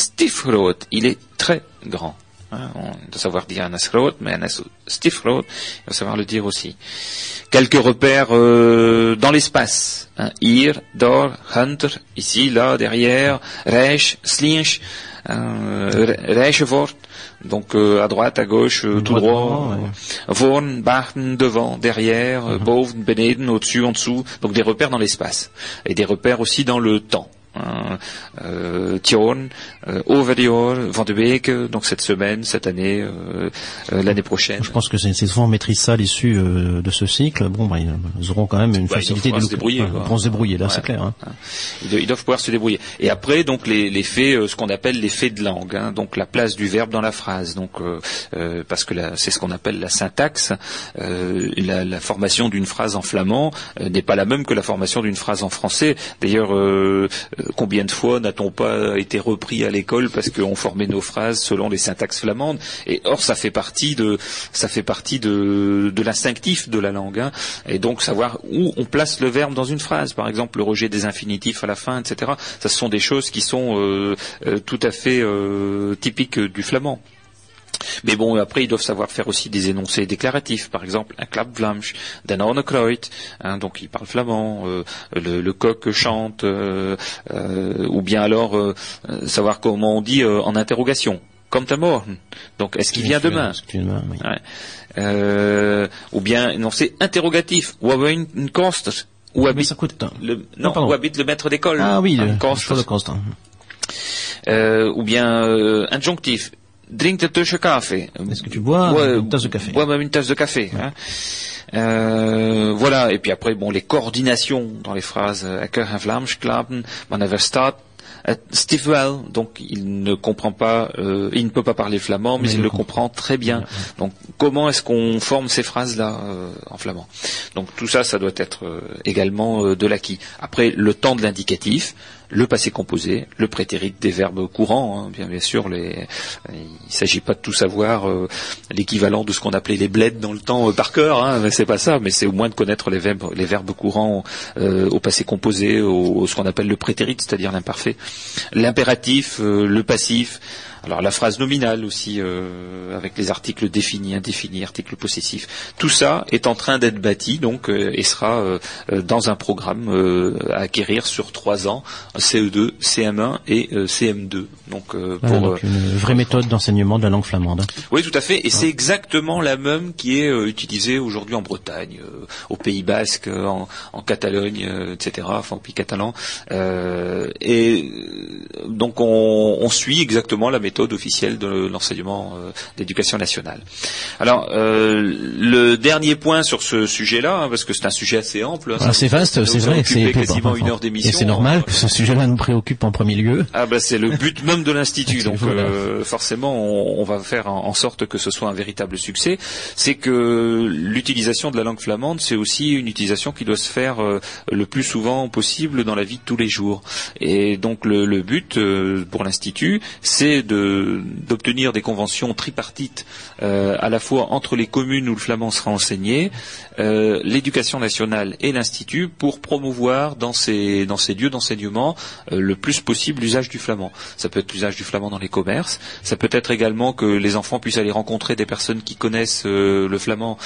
il est très grand. Hein, on doit savoir dire un asroot, mais un stifroot, il doit savoir le dire aussi. Quelques repères euh, dans l'espace. Hein, ir, dor, hunter, ici, là, derrière, reich, slinch, euh, reichevort, donc euh, à droite, à gauche, euh, tout droit. Vorn, Barten, devant, derrière, mm boven, beneden, au-dessus, en dessous. Donc des repères dans l'espace. Et des repères aussi dans le temps euh, Tion, euh, Van de Beek, donc cette semaine, cette année, euh, euh, l'année prochaine. Je pense que c'est souvent on maîtrise ça à l'issue de ce cycle. Bon, bah, ils auront quand même une bah, facilité de se débrouiller. Pour se débrouiller, là, c'est clair. Hein. Ils, doivent pouvoir se débrouiller. Et après, donc les, les faits, ce qu'on appelle les faits de langue, hein, donc la place du verbe dans la phrase. Donc parce que c'est ce qu'on appelle la syntaxe. La, la, formation d'une phrase en flamand n'est pas la même que la formation d'une phrase en français. D'ailleurs combien de fois n'a-t-on pas été repris à l'école parce qu'on formait nos phrases selon les syntaxes flamandes Et or, ça fait partie de, ça fait partie de, l'instinctif de la langue. Hein. Et donc, savoir où on place le verbe dans une phrase. Par exemple, le rejet des infinitifs à la fin, etc. Ça, ce sont des choses qui sont euh, euh, tout à fait euh, typiques du flamand. Mais bon, après, ils doivent savoir faire aussi des énoncés déclaratifs. Par exemple, un klapvlamsch, den Ornekreut, hein, donc ils parlent flamand, euh, le, coq chante, euh, euh, ou bien alors savoir comment on dit en interrogation. Comme ta mort. Donc, est-ce qu'il vient demain Ou bien énoncé interrogatif. Ou une, Où habite, ça coûte le, non, où habite le maître d'école. Ah oui, le, le ou bien injonctif drink tussen café. Est-ce que tu bois une tasse de café? Bois même une tasse de café. Hein. Euh, voilà, et puis après, bon, les coordinations dans les phrases. Vlaams klappen, maar verstaat Steve Well, donc il ne comprend pas, euh, il ne peut pas parler flamand, mais, il le comprend très bien. Donc comment est-ce qu'on forme ces phrases-là euh, en flamand? Donc tout ça, ça doit être euh, également de l'acquis. Après, le temps de l'indicatif, le passé composé, le prétérit des verbes courants. Hein, bien, sûr, il ne s'agit pas de tout savoir l'équivalent de ce qu'on appelait les bleds dans le temps par cœur. Hein, c'est pas ça, mais c'est au moins de connaître les verbes, les verbes courants au passé composé, au, ce qu'on appelle le prétérit, c'est-à-dire l'imparfait l'impératif, euh, le passif, alors la phrase nominale aussi, euh, avec les articles définis, indéfinis, articles possessifs. Tout ça est en train d'être bâti donc euh, et sera euh, dans un programme à acquérir sur trois ans, CE2, CM1 et CM2. Donc, pour une vraie méthode d'enseignement de la langue flamande. Oui, tout à fait. Et c'est exactement la même qui est utilisée aujourd'hui en Bretagne, au Pays Basque, en, Catalogne, etc. Enfin, au Pays catalan. et donc on, on suit exactement la méthode méthode officielle de l'enseignement euh, d'éducation nationale. Alors, euh, le dernier point sur ce sujet-là, hein, parce que c'est un sujet assez ample. Hein, assez vaste, c'est vrai. C'est quasiment une heure d'émission. Et c'est normal que ce sujet-là nous préoccupe en premier lieu. Ah bah c'est le but même de l'institut. donc euh, forcément, on, va faire en, sorte que ce soit un véritable succès. C'est que l'utilisation de la langue flamande, c'est aussi une utilisation qui doit se faire le plus souvent possible dans la vie de tous les jours. Et donc le, le but pour l'institut, c'est de d'obtenir des conventions tripartites euh, à la fois entre les communes où le flamand sera enseigné, euh, l'éducation nationale et l'institut pour promouvoir dans ces dans ces lieux d'enseignement euh, le plus possible l'usage du flamand. Ça peut être l'usage du flamand dans les commerces, ça peut être également que les enfants puissent aller rencontrer des personnes qui connaissent le flamand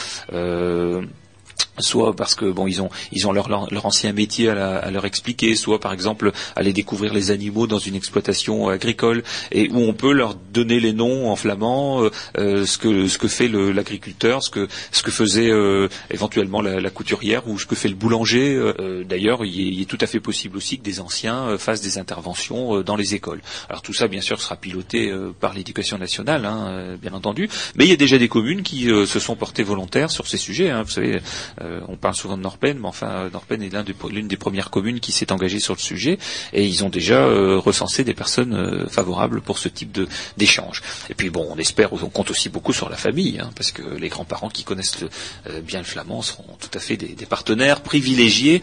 soit parce que bon ils ont ils ont leur, leur, ancien métier à, leur expliquer, soit par exemple aller découvrir les animaux dans une exploitation agricole et où on peut leur donner les noms en flamand, euh, euh, ce que ce que fait l'agriculteur, ce que ce que faisait euh, éventuellement la, couturière ou ce que fait le boulanger. D'ailleurs, il, est tout à fait possible aussi que des anciens fassent des interventions dans les écoles. Alors tout ça, bien sûr, sera piloté par l'éducation nationale, hein, bien entendu, mais il y a déjà des communes qui se sont portées volontaires sur ces sujets. Hein, vous savez on parle souvent de Norpen, mais enfin Norpen est l'une des premières communes qui s'est engagée sur le sujet, et ils ont déjà euh, recensé des personnes euh, favorables pour ce type d'échange. Et puis bon, on espère, on compte aussi beaucoup sur la famille, hein, parce que les grands-parents qui connaissent bien le flamand seront tout à fait des, partenaires privilégiés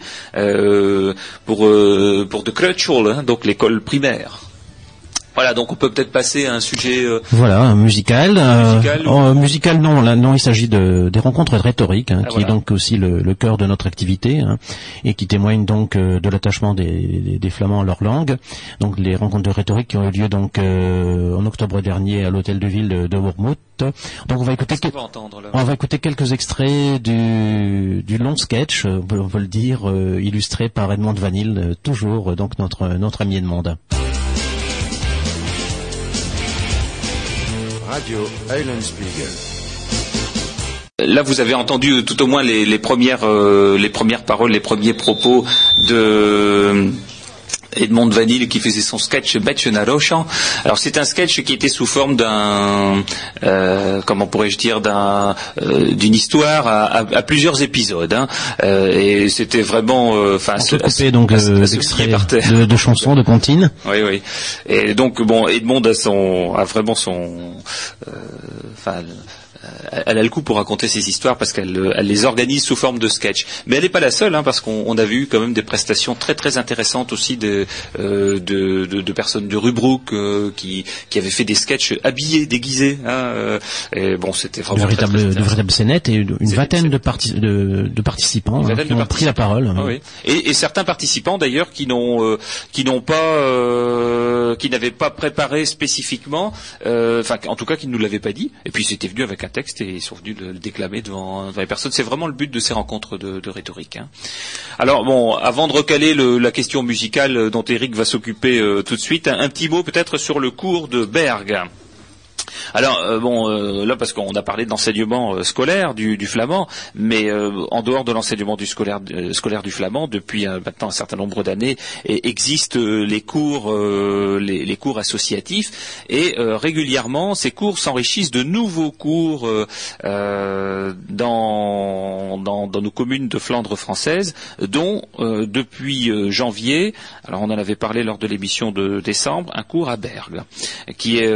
pour pour de Kreutschule, hein, donc l'école primaire. Voilà, donc on peut peut-être passer à un sujet. Euh, voilà, musical. Euh, musical, oh, musical, non, là, non, il s'agit de des rencontres rhétoriques, hein, ah, qui est donc aussi le, le cœur de notre activité hein, et qui témoigne donc euh, de l'attachement des, des, Flamands à leur langue. Donc les rencontres de rhétorique qui ont eu lieu donc en octobre dernier à l'hôtel de ville de, de Donc on va écouter. Entendre, on va écouter quelques extraits du, du long sketch, on peut, on peut le dire, illustré par Edmond Vanille, toujours donc notre notre ami Edmond. Là, vous avez entendu tout au moins les, premières, euh, les premières paroles, les premiers propos de Edmond Vanille qui faisait son sketch Betchena Alors c'est un sketch qui était sous forme d'un, euh, comment pourrais-je dire, d'un, euh, d'une histoire à, plusieurs épisodes. Hein. Euh, et c'était vraiment, enfin, euh, donc de, de, chansons, de comptines. Oui, oui. Et donc bon, Edmond a son, a vraiment son, enfin euh, elle a le coup pour raconter ces histoires parce qu'elle euh, les organise sous forme de sketch. Mais elle n'est pas la seule, hein, parce qu'on a vu quand même des prestations très très intéressantes aussi de, euh, de, personnes de Rubrook qui, qui avaient fait des sketchs habillés, déguisés. Hein, et bon, c'était vraiment de véritables, de véritables scénettes et une vingtaine de, de, participants hein, qui ont pris la parole. Ah et, certains participants d'ailleurs qui n'ont qui n'ont pas qui n'avaient pas préparé spécifiquement, enfin en tout cas qui ne nous l'avaient pas dit. Et puis c'était venu avec un texte et ils sont venus le, déclamer devant, les personnes. C'est vraiment le but de ces rencontres de, rhétorique. Hein. Alors bon, avant de recaler la question musicale dont Eric va s'occuper euh, tout de suite, un, un petit mot peut-être sur le cours de Berg. Alors euh, bon, euh, là parce qu'on a parlé d'enseignement euh, scolaire du, flamand, mais en dehors de l'enseignement scolaire, du flamand, depuis maintenant un certain nombre d'années, existent les cours, les, cours associatifs, et régulièrement ces cours s'enrichissent de nouveaux cours dans, nos communes de Flandre française, dont depuis janvier, alors on en avait parlé lors de l'émission de décembre, un cours à Bergue, qui est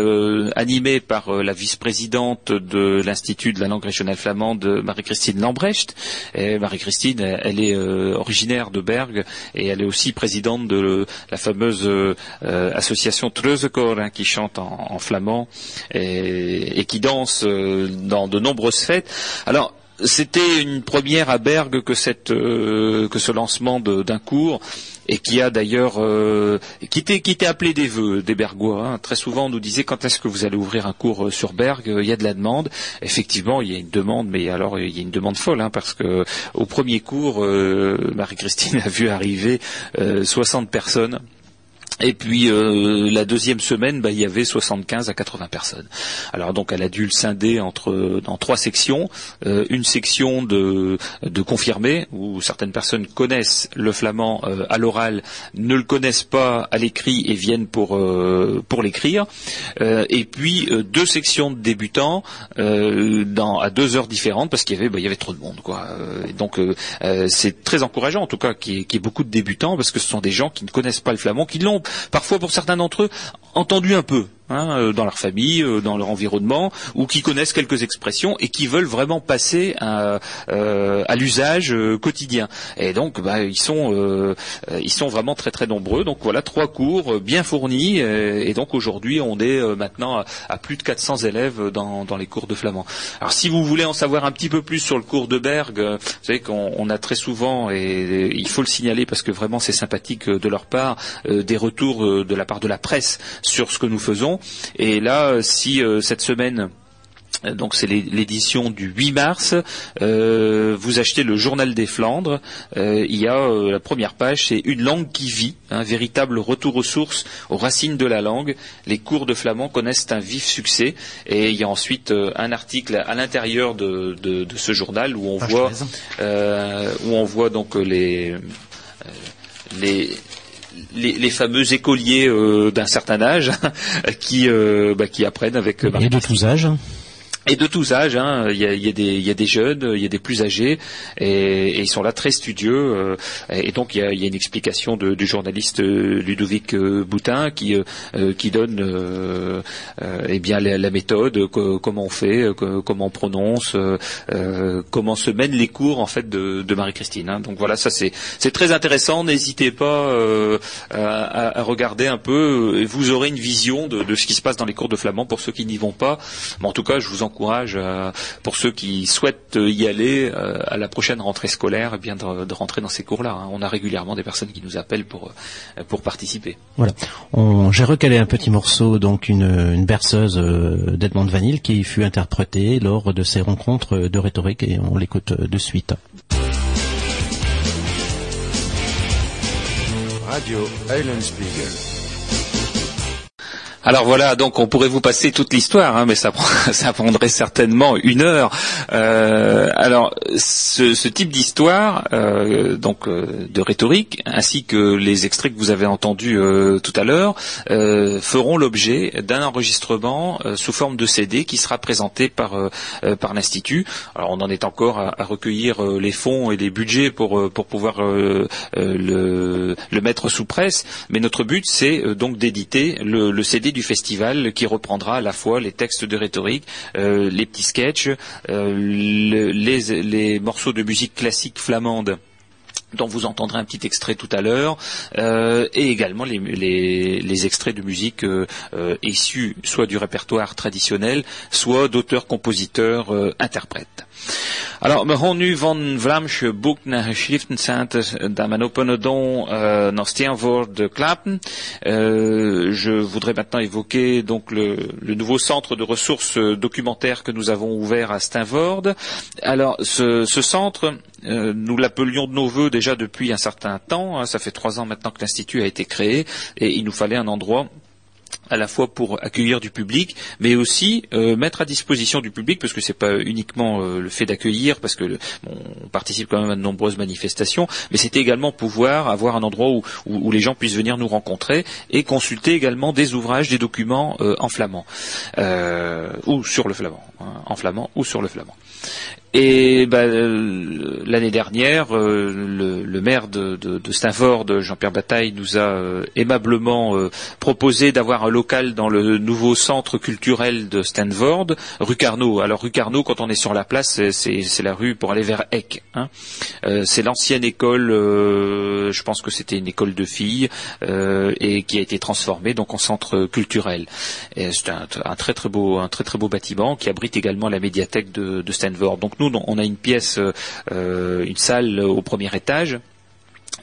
animé par euh, la vice-présidente de l'Institut de la langue régionale flamande, Marie-Christine Lambrecht. Marie-Christine, elle est euh, originaire de Berg et elle est aussi présidente de la fameuse euh, association Treusekor hein, qui chante en, flamand et, et, qui danse dans de nombreuses fêtes. Alors, c'était une première à Berg que, cette, que ce lancement d'un cours et qui a d'ailleurs euh, qui, était, appelé des vœux des Bergois. Hein. Très souvent, on nous disait quand est-ce que vous allez ouvrir un cours euh, sur Berg Il y a de la demande. Effectivement, il y a une demande, mais alors il y a une demande folle hein, parce que au premier cours, euh, Marie-Christine a vu arriver 60 personnes et puis euh, la deuxième semaine, bah, il y avait 75 à 80 personnes. Alors donc elle a dû le scinder entre dans trois sections. Euh, une section de, de confirmés où certaines personnes connaissent le flamand euh, à l'oral, ne le connaissent pas à l'écrit et viennent pour pour l'écrire. et puis deux sections de débutants dans, à deux heures différentes parce qu'il y avait bah, il y avait trop de monde quoi. Donc c'est très encourageant en tout cas qu'il y, ait beaucoup de débutants parce que ce sont des gens qui ne connaissent pas le flamand, qui l'ont parfois pour certains d'entre eux entendu un peu Hein, euh, dans leur famille, euh, dans leur environnement, ou qui connaissent quelques expressions et qui veulent vraiment passer à, euh, à l'usage quotidien. Et donc, bah, ils sont ils sont vraiment très très nombreux. Donc voilà, trois cours bien fournis. Et, donc aujourd'hui, on est maintenant à, plus de 400 élèves dans, dans les cours de flamand. Alors si vous voulez en savoir un petit peu plus sur le cours de Berg, vous savez qu'on a très souvent, et, il faut le signaler parce que vraiment c'est sympathique de leur part, des retours de la part de la presse sur ce que nous faisons. Et là, si euh, cette semaine euh, donc c'est l'édition du 8 mars. Euh, vous achetez le Journal des Flandres. il y a la première page, c'est une langue qui vit, un véritable retour aux sources, aux racines de la langue. Les cours de flamand connaissent un vif succès. Et il y a ensuite un article à l'intérieur de, ce journal où on voit où on voit donc les les les, fameux écoliers euh, d'un certain âge qui, euh, bah, qui apprennent avec et de tous âges et de tous âges, hein. il, y a, y a y, a, des, jeunes, il y a des plus âgés, et, et ils sont là très studieux. Euh, et donc il y a, y a une explication de, du journaliste euh, Ludovic euh, Boutin qui, qui donne eh bien la, la méthode, comment on fait, comment on prononce, comment se mènent les cours en fait de, de Marie-Christine. Hein. Donc voilà, ça c'est très intéressant. N'hésitez pas à, à, regarder un peu, et vous aurez une vision de, de, ce qui se passe dans les cours de flamand pour ceux qui n'y vont pas. Mais en tout cas, je vous encourage encourage euh, pour ceux qui souhaitent y aller euh, à la prochaine rentrée scolaire, eh bien de, rentrer dans ces cours-là. Hein. On a régulièrement des personnes qui nous appellent pour euh, pour participer. Voilà. J'ai recalé un petit morceau, donc une, une berceuse d'Edmond Vanille qui fut interprétée lors de ces rencontres de rhétorique et on l'écoute de suite. Radio Spiegel. Alors voilà, donc on pourrait vous passer toute l'histoire, hein, mais ça, ça, prendrait certainement une heure. Euh, alors ce, type d'histoire, euh, donc euh, de rhétorique, ainsi que les extraits que vous avez entendus tout à l'heure, feront l'objet d'un enregistrement sous forme de CD qui sera présenté par par l'institut. Alors on en est encore à, recueillir les fonds et les budgets pour pour pouvoir le, le, mettre sous presse, mais notre but c'est donc d'éditer le, le CD du festival qui reprendra à la fois les textes de rhétorique, euh, les petits sketchs, euh, les, morceaux de musique classique flamande dont vous entendrez un petit extrait tout à l'heure, euh, et également les, extraits de musique issus soit du répertoire traditionnel, soit d'auteurs-compositeurs interprètes. Alors, we van boek uh, klappen. Euh, je voudrais maintenant évoquer le, nouveau centre de ressources documentaires que nous avons ouvert à Steenvoorde. Alors, ce, ce centre, euh, nous l'appelions de nos voeux déjà depuis un certain temps. Hein, ça fait trois ans maintenant que l'institut a été créé et il nous fallait un endroit à la fois pour accueillir du public, mais aussi euh, mettre à disposition du public, parce que c'est pas uniquement euh, le fait d'accueillir, parce que on participe quand même à de nombreuses manifestations, mais c'était également pouvoir avoir un endroit où, les gens puissent venir nous rencontrer et consulter également des ouvrages, des documents euh, en flamand ou sur le flamand, hein, en flamand ou sur le flamand. Et bah, euh, l'année dernière, euh, le, maire de, de, Jean-Pierre Bataille, nous a euh, aimablement proposé d'avoir un local dans le nouveau centre culturel de Stanford, rue Carnot. Alors rue Carnot, quand on est sur la place, c'est la rue pour aller vers Eck. Hein. c'est l'ancienne école, je pense que c'était une école de filles, et qui a été transformée donc en centre culturel. C'est un, très très beau, un très très beau bâtiment qui abrite également la médiathèque de, de Stanford. Donc nous, on a une pièce, euh, une salle au premier étage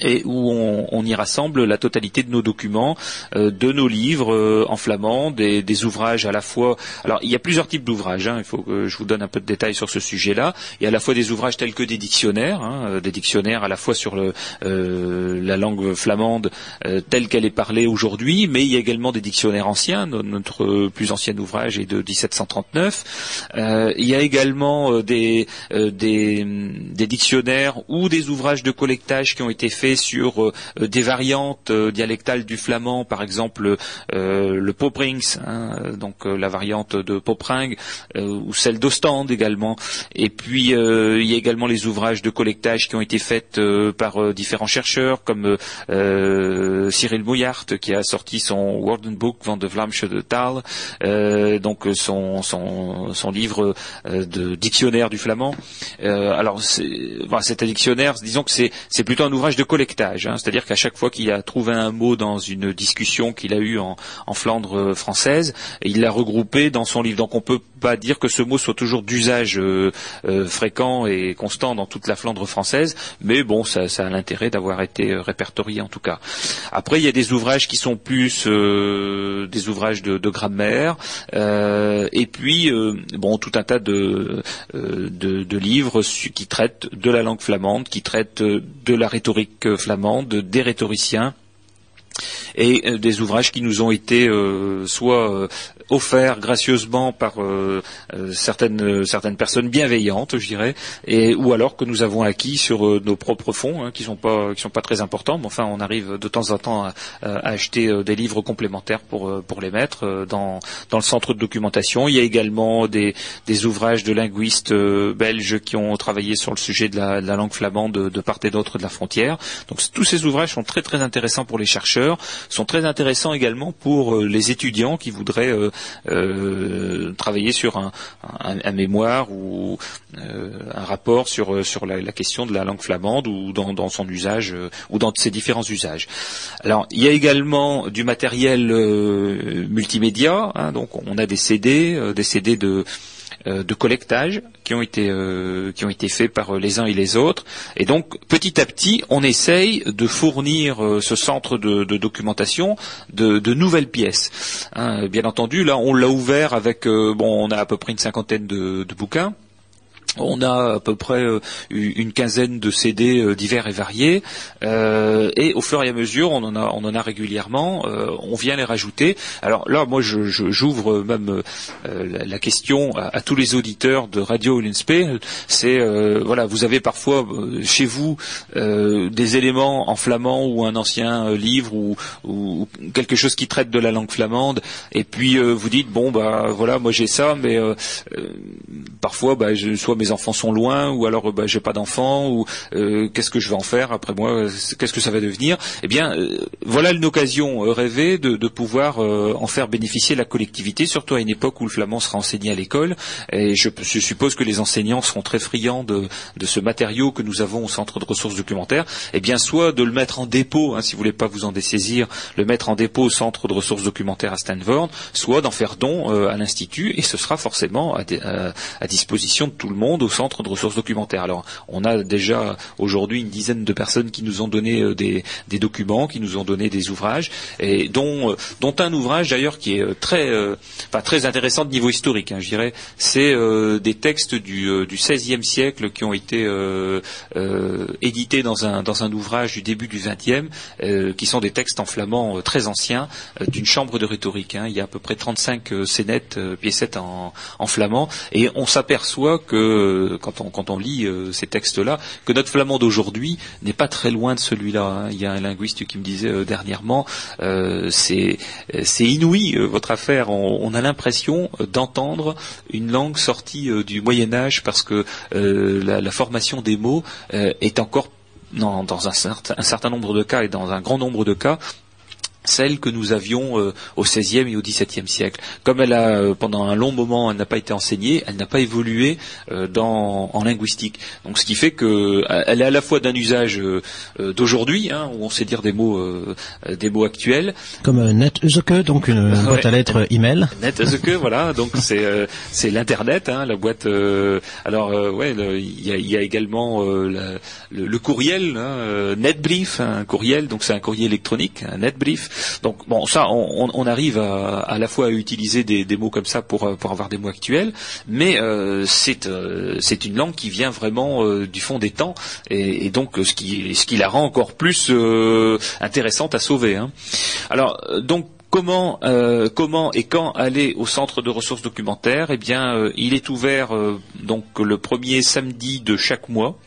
et où on, y rassemble la totalité de nos documents, euh, de nos livres euh, en flamand, des, ouvrages à la fois. Alors il y a plusieurs types d'ouvrages. Hein, il faut que je vous donne un peu de détails sur ce sujet-là. Il y a à la fois des ouvrages tels que des dictionnaires, hein, euh, des dictionnaires à la fois sur la langue flamande telle qu'elle est parlée aujourd'hui, mais il y a également des dictionnaires anciens. Notre plus ancien ouvrage est de 1739. il y a également des dictionnaires ou des ouvrages de collectage qui ont été faits sur euh, des variantes euh, dialectales du flamand, par exemple euh, le Poprings, hein, donc la variante de Popring, ou celle d'Ostende également. Et puis il y a également les ouvrages de collectage qui ont été faits par différents chercheurs, comme Cyril Mouillart qui a sorti son Book van de Vlaamse de Taal, donc son, son, livre de dictionnaire du flamand. alors c'est un dictionnaire, disons que c'est plutôt un ouvrage de collectage, hein. c'est-à-dire qu'à chaque fois qu'il a trouvé un mot dans une discussion qu'il a eue en, Flandre euh, française, il l'a regroupé dans son livre. Donc on peut pas dire que ce mot soit toujours d'usage euh, euh, fréquent et constant dans toute la Flandre française, mais bon, ça, a l'intérêt d'avoir été répertorié en tout cas. Après, il y a des ouvrages qui sont plus des ouvrages de, grammaire, et puis bon, tout un tas de, de livres qui traitent de la langue flamande, qui traitent de la rhétorique flamande, des rhétoriciens et euh, des ouvrages qui nous ont été euh, soit offert gracieusement par certaines certaines personnes bienveillantes, je dirais, et ou alors que nous avons acquis sur nos propres fonds, hein, qui sont pas sont pas très importants, mais enfin on arrive de temps en temps à, acheter des livres complémentaires pour les mettre dans le centre de documentation. Il y a également des ouvrages de linguistes belges qui ont travaillé sur le sujet de la, langue flamande de, part et d'autre de la frontière. Donc tous ces ouvrages sont très très intéressants pour les chercheurs, sont très intéressants également pour euh, les étudiants qui voudraient euh, euh, travailler sur un, mémoire ou euh, un rapport sur sur la, question de la langue flamande ou dans, son usage euh, ou dans ses différents usages. Alors il y a également du matériel multimédia, hein, donc on a des CD, des CD de euh, de collectage qui ont été euh, qui ont été faits par euh, les uns et les autres. Et donc petit à petit, on essaye de fournir ce centre de, documentation de, nouvelles pièces. Hein, bien entendu, là, on l'a ouvert avec bon, on a à peu près une cinquantaine de bouquins. On a à peu près euh, une quinzaine de CD euh, divers et variés, euh, et au fur et à mesure, on en a, régulièrement, on vient les rajouter. Alors là, moi, j'ouvre même la question à, tous les auditeurs de Radio Ulinspé. C'est voilà, vous avez parfois chez vous des éléments en flamand ou un ancien livre ou, ou, quelque chose qui traite de la langue flamande, et puis vous dites bon bah voilà, moi j'ai ça, mais parfois bah, je, soit mes mes enfants sont loin, ou alors bah, j'ai pas d'enfants, ou euh, qu'est-ce que je vais en faire après moi, qu'est-ce que ça va devenir? Eh bien, euh, voilà une occasion euh, rêvée de, pouvoir en faire bénéficier la collectivité, surtout à une époque où le flamand sera enseigné à l'école. Et je, suppose que les enseignants seront très friands de, ce matériau que nous avons au centre de ressources documentaires. Eh bien, soit de le mettre en dépôt, hein, si vous voulez pas vous en dessaisir, le mettre en dépôt au centre de ressources documentaires à Stanford, soit d'en faire don à l'institut, et ce sera forcément à disposition de tout le monde au centre de ressources documentaires. Alors, on a déjà aujourd'hui une dizaine de personnes qui nous ont donné euh, des, documents, qui nous ont donné des ouvrages, et dont, euh, dont un ouvrage d'ailleurs qui est euh, très, très intéressant de niveau historique, hein, je dirais. C'est des textes du, du XVIe siècle qui ont été édités dans un, dans un ouvrage du début du XXe, qui sont des textes en flamand très anciens d'une chambre de rhétorique. Hein. Il y a à peu près 35 scénettes, piécettes en, en flamand, et on s'aperçoit que euh, quand on, lit euh, ces textes-là, que notre flamand d'aujourd'hui n'est pas très loin de celui-là. Hein. Il y a un linguiste qui me disait euh, dernièrement, c'est inouï votre affaire. On, a l'impression d'entendre une langue sortie du Moyen Âge parce que la, formation des mots est encore dans, un certain nombre de cas et dans un grand nombre de cas celle que nous avions euh, au XVIe et au XVIIe siècle. Comme elle a, euh, pendant un long moment, elle n'a pas été enseignée, elle n'a pas évolué euh, dans, en linguistique. Donc, ce qui fait qu'elle est à la fois d'un usage d'aujourd'hui, hein, où on sait dire des mots, des mots actuels. Comme NetZuke, donc une boîte à lettres email. NetZuke, voilà. Donc c'est c'est l'internet, hein, la boîte. alors ouais, il y, y, a, également le, le, courriel, hein, NetBrief, un courriel. Donc c'est un courrier électronique, un NetBrief. Donc bon, ça, on, arrive à, la fois à utiliser des, mots comme ça pour, pour avoir des mots actuels, mais euh, euh, c'est une langue qui vient vraiment euh, du fond des temps et, donc ce qui, ce qui la rend encore plus intéressante à sauver. Hein. Alors donc Comment, comment, et quand aller au centre de ressources documentaires? Eh bien, il est ouvert donc le premier samedi de chaque mois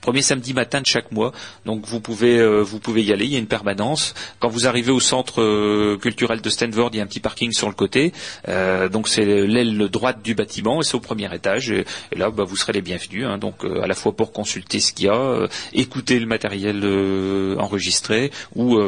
premier samedi matin de chaque mois. Donc vous pouvez euh, vous pouvez y aller. Il y a une permanence. Quand vous arrivez au centre euh, culturel de Stanford, il y a un petit parking sur le côté. Euh, donc c'est l'aile droite du bâtiment et c'est au premier étage. Et, là, bah, vous serez les bienvenus. Hein. donc à la fois pour consulter ce qu'il y a, écouter le matériel enregistré ou,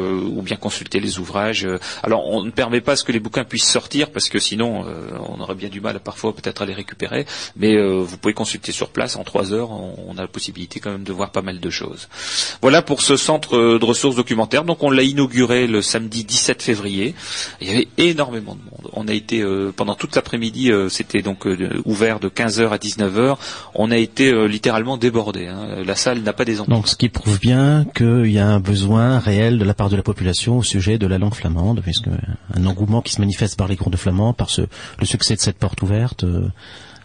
bien consulter les ouvrages. Alors on ne permet pas ce que les bouquins puissent sortir parce que sinon on aurait bien du mal parfois peut-être à les récupérer. Mais vous pouvez consulter sur place en trois heures. On, a la possibilité de voir pas mal de choses. Voilà pour ce centre de ressources documentaires. Donc on l'a inauguré le samedi 17 février. Il y avait énormément de monde. On a été euh, pendant toute l'après-midi, euh, c'était donc euh, ouvert de 15h à 19h. On a été littéralement débordé. Hein. La salle n'a pas des entrées. Donc ce qui prouve bien qu'il y a un besoin réel de la part de la population au sujet de la langue flamande, puisque un engouement qui se manifeste par les cours de flamand, par le succès de cette porte ouverte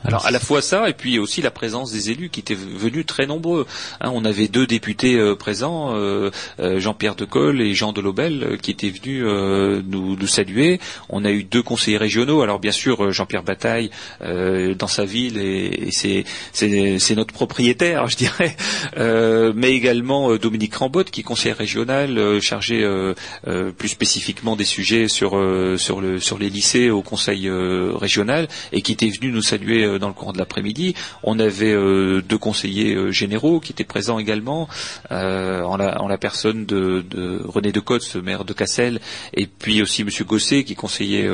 Alors à la fois ça et puis aussi la présence des élus qui étaient venus très nombreux. Hein, on avait deux députés euh, présents, euh, euh, Jean-Pierre Decolle et Jean Delobel, qui étaient venus nous, saluer. On a eu deux conseillers régionaux. Alors bien sûr Jean-Pierre Bataille dans sa ville et, et c'est notre propriétaire, je dirais, mais également Dominique Rambotte qui est conseiller régional chargé plus spécifiquement des sujets sur sur le sur les lycées au conseil régional et qui était venu nous saluer euh, dans le courant de l'après-midi. On avait euh, deux conseillers euh, généraux qui étaient présents également, en la, personne de, de René Decotz, maire de Cassel, et puis aussi Monsieur Gosset, qui est conseiller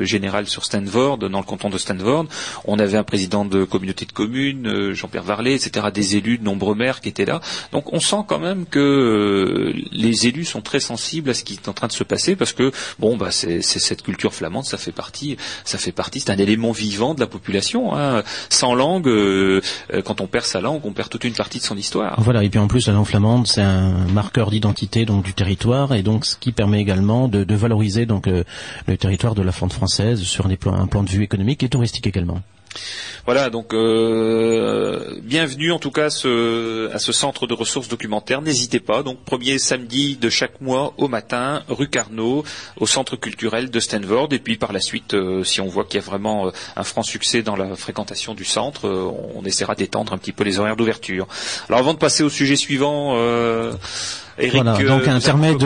général sur Stanford, dans le canton de Stanford. On avait un président de communauté de communes, Jean-Pierre Varlet, etc., des élus, de nombreux maires qui étaient là. Donc on sent quand même que les élus sont très sensibles à ce qui est en train de se passer, parce que bon, bah c'est cette culture flamande, ça fait partie, ça fait partie, c'est un élément vivant de la population. Hein. Hein. Sans langue, euh, euh, quand on perd sa langue, on perd toute une partie de son histoire. Voilà, et puis en plus, la langue flamande, c'est un marqueur d'identité donc du territoire, et donc ce qui permet également de, valoriser donc euh, le territoire de la Fronde française sur un plan de vue économique et touristique également. Voilà, donc euh, bienvenue en tout cas à ce, centre de ressources documentaires. N'hésitez pas, donc premier samedi de chaque mois au matin, rue Carnot, au centre culturel de Stanford. Et puis par la suite, euh, si on voit qu'il y a vraiment euh, un franc succès dans la fréquentation du centre, on essaiera d'étendre un petit peu les horaires d'ouverture. Alors avant de passer au sujet suivant, voilà, donc un intermède,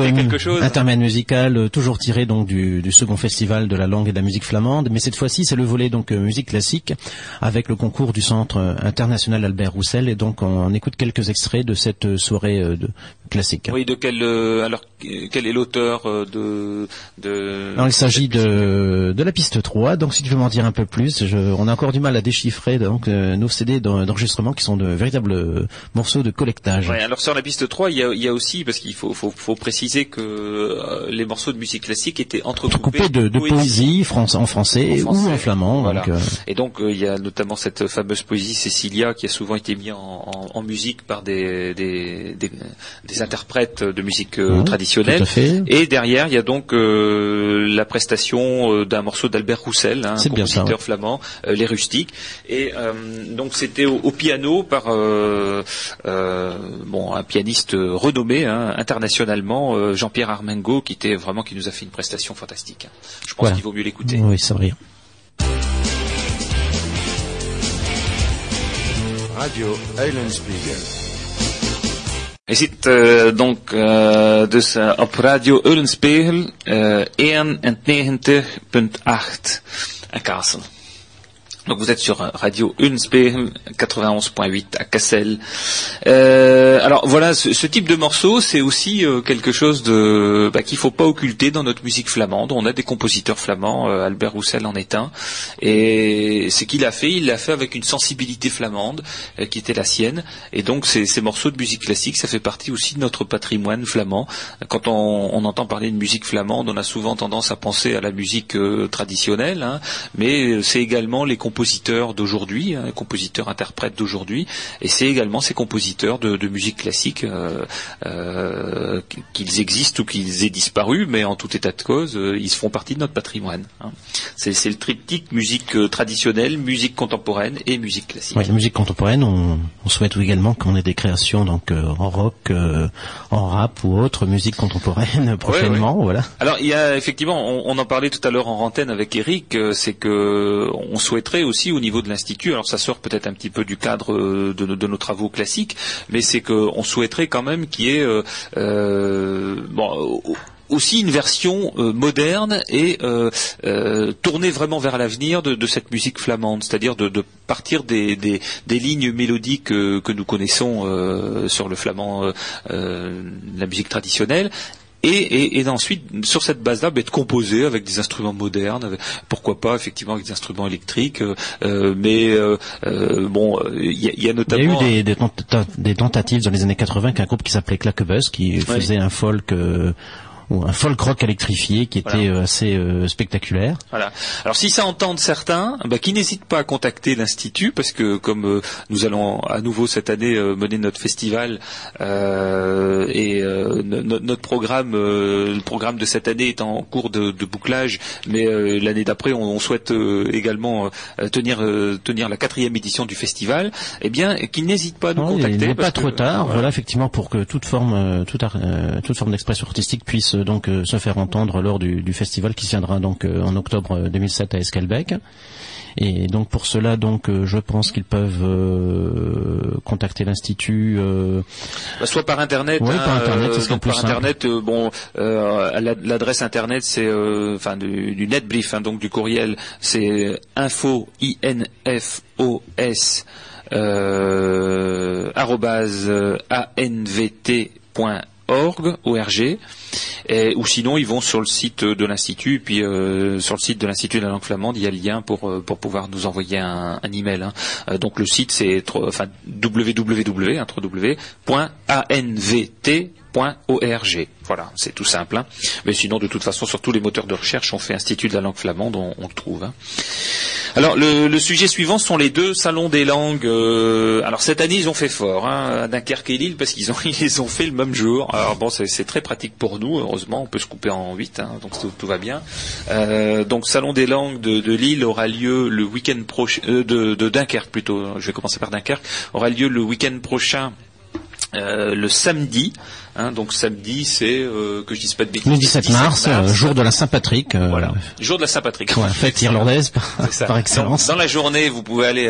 intermède musical euh, toujours tiré donc du, du, second festival de la langue et de la musique flamande, mais cette fois-ci c'est le volet donc euh, musique classique avec le concours du Centre international Albert Roussel. Et donc on, écoute quelques extraits de cette soirée euh, de, classique. Oui, de quel alors quel est l'auteur de, de il s'agit de, de la piste 3. Donc si tu veux m'en dire un peu plus, je, on a encore du mal à déchiffrer donc nos CD d'enregistrement qui sont de véritables morceaux de collectage. Alors sur la piste 3, il y a, il y a aussi parce qu'il faut, faut, faut, préciser que euh, les morceaux de musique classique étaient entrecoupés de, de poésie, en, français ou en flamand. Euh. Et donc euh, il y a notamment cette fameuse poésie Cécilia qui a souvent été mise en, en, musique par des, des, des, des, interprètes de musique traditionnelle. Et derrière il y a donc la prestation d'un morceau d'Albert Roussel, un compositeur flamand, les rustiques. Et donc c'était au, au, piano par bon un pianiste renommé. Hein, internationalement euh, Jean-Pierre Armengo qui était vraiment qui nous a fait une prestation fantastique. Je pense qu'il vaut mieux l'écouter. Oui, c'est vrai. Radio Eulenspiegel. Je zit uh, donc uh, dus uh, op Radio Eulenspiegel 91.8 à Kassel. Donc vous êtes sur Radio Unspiegel 91.8 à Cassel. Euh, alors voilà, ce, type de morceau, c'est aussi euh, quelque chose de bah, qu'il faut pas occulter dans notre musique flamande. On a des compositeurs flamands, euh, Albert Roussel en est un, et ce qu'il a fait, il l'a fait avec une sensibilité flamande qui était la sienne. Et donc ces, morceaux de musique classique, ça fait partie aussi de notre patrimoine flamand. Quand on, on entend parler de musique flamande, on a souvent tendance à penser à la musique traditionnelle, hein, mais c'est également les compositeurs compositeurs d'aujourd'hui, hein, compositeurs interprètes d'aujourd'hui, et c'est également ces compositeurs de, musique classique, euh, euh, qu'ils existent ou qu'ils aient disparu, mais en tout état de cause, euh, ils font partie de notre patrimoine. Hein. C'est le triptyque musique traditionnelle, musique contemporaine et musique classique. Oui, la musique contemporaine, on, souhaite également qu'on ait des créations donc en rock, en rap ou autre musique contemporaine prochainement, voilà. Alors il y a effectivement, on, on en parlait tout à l'heure en antenne avec Eric, c'est que on souhaiterait aussi au niveau de l'institut. Alors ça sort peut-être un petit peu du cadre euh, de, nos travaux classiques, mais c'est qu'on souhaiterait quand même qu'il y ait euh, euh, aussi une version moderne et tournée vraiment vers l'avenir de, cette musique flamande, c'est-à-dire de, partir des, lignes mélodiques que nous connaissons sur le flamand, la musique traditionnelle, et, et, ensuite sur cette base-là, bah, être composé avec des instruments modernes, pourquoi pas effectivement avec des instruments électriques, euh, euh mais euh, euh bon, il y, y, a notamment il y a eu des, des, tentatives dans les années 80 qu'un groupe qui s'appelait Claquebus qui faisait un folk un folk rock électrifié qui était euh, assez euh, spectaculaire. Voilà. Alors si ça entend certains, bah, qui n'hésitent pas à contacter l'institut parce que comme euh, nous allons à nouveau cette année mener notre festival et notre programme, le programme de cette année est en cours de, bouclage, mais l'année d'après on, souhaite également tenir tenir la quatrième édition du festival. Eh bien, qu'ils n'hésitent pas à nous contacter. Il n'est pas trop tard. Voilà. effectivement pour que toute forme toute, toute forme d'expression artistique puisse donc euh, se faire entendre lors du, festival qui tiendra donc euh, en octobre 2007 à Esquelbec. Et donc pour cela, donc euh, je pense qu'ils peuvent contacter l'institut. Bah, soit par internet. Oui, par internet, c'est par internet. bon, l'adresse internet, c'est enfin du, netbrief, hein, donc du courriel, c'est info i n f o s org, ORG, ou sinon ils vont sur le site de l'institut, puis euh, sur le site de l'institut de la langue flamande, il y a le lien pour euh, pour pouvoir nous envoyer un, un email. Hein. Euh, donc le site c'est enfin www Voilà, c'est tout simple. Hein. Mais sinon, de toute façon, sur tous les moteurs de recherche, on fait Institut de la langue flamande, on, on le trouve. Alors le, sujet suivant sont les deux salons des langues. Euh, alors cette année ils ont fait fort, hein, à Dunkerque et Lille, parce qu'ils ont ils ont fait le même jour. Alors bon c'est très pratique pour nous, heureusement on peut se couper en huit, hein, donc tout, va bien. Euh, donc salon des langues de, Lille aura lieu le week-end prochain, euh, de, de Dunkerque plutôt. Je vais commencer par Dunkerque. Aura lieu le week-end prochain euh, le samedi. Hein, donc samedi, c'est euh, que je dise pas de bêtises. Le 17 mars, euh, jour de la Saint-Patrick. voilà, jour de la Saint-Patrick. fête irlandaise par, excellence. Dans, la journée, vous pouvez aller,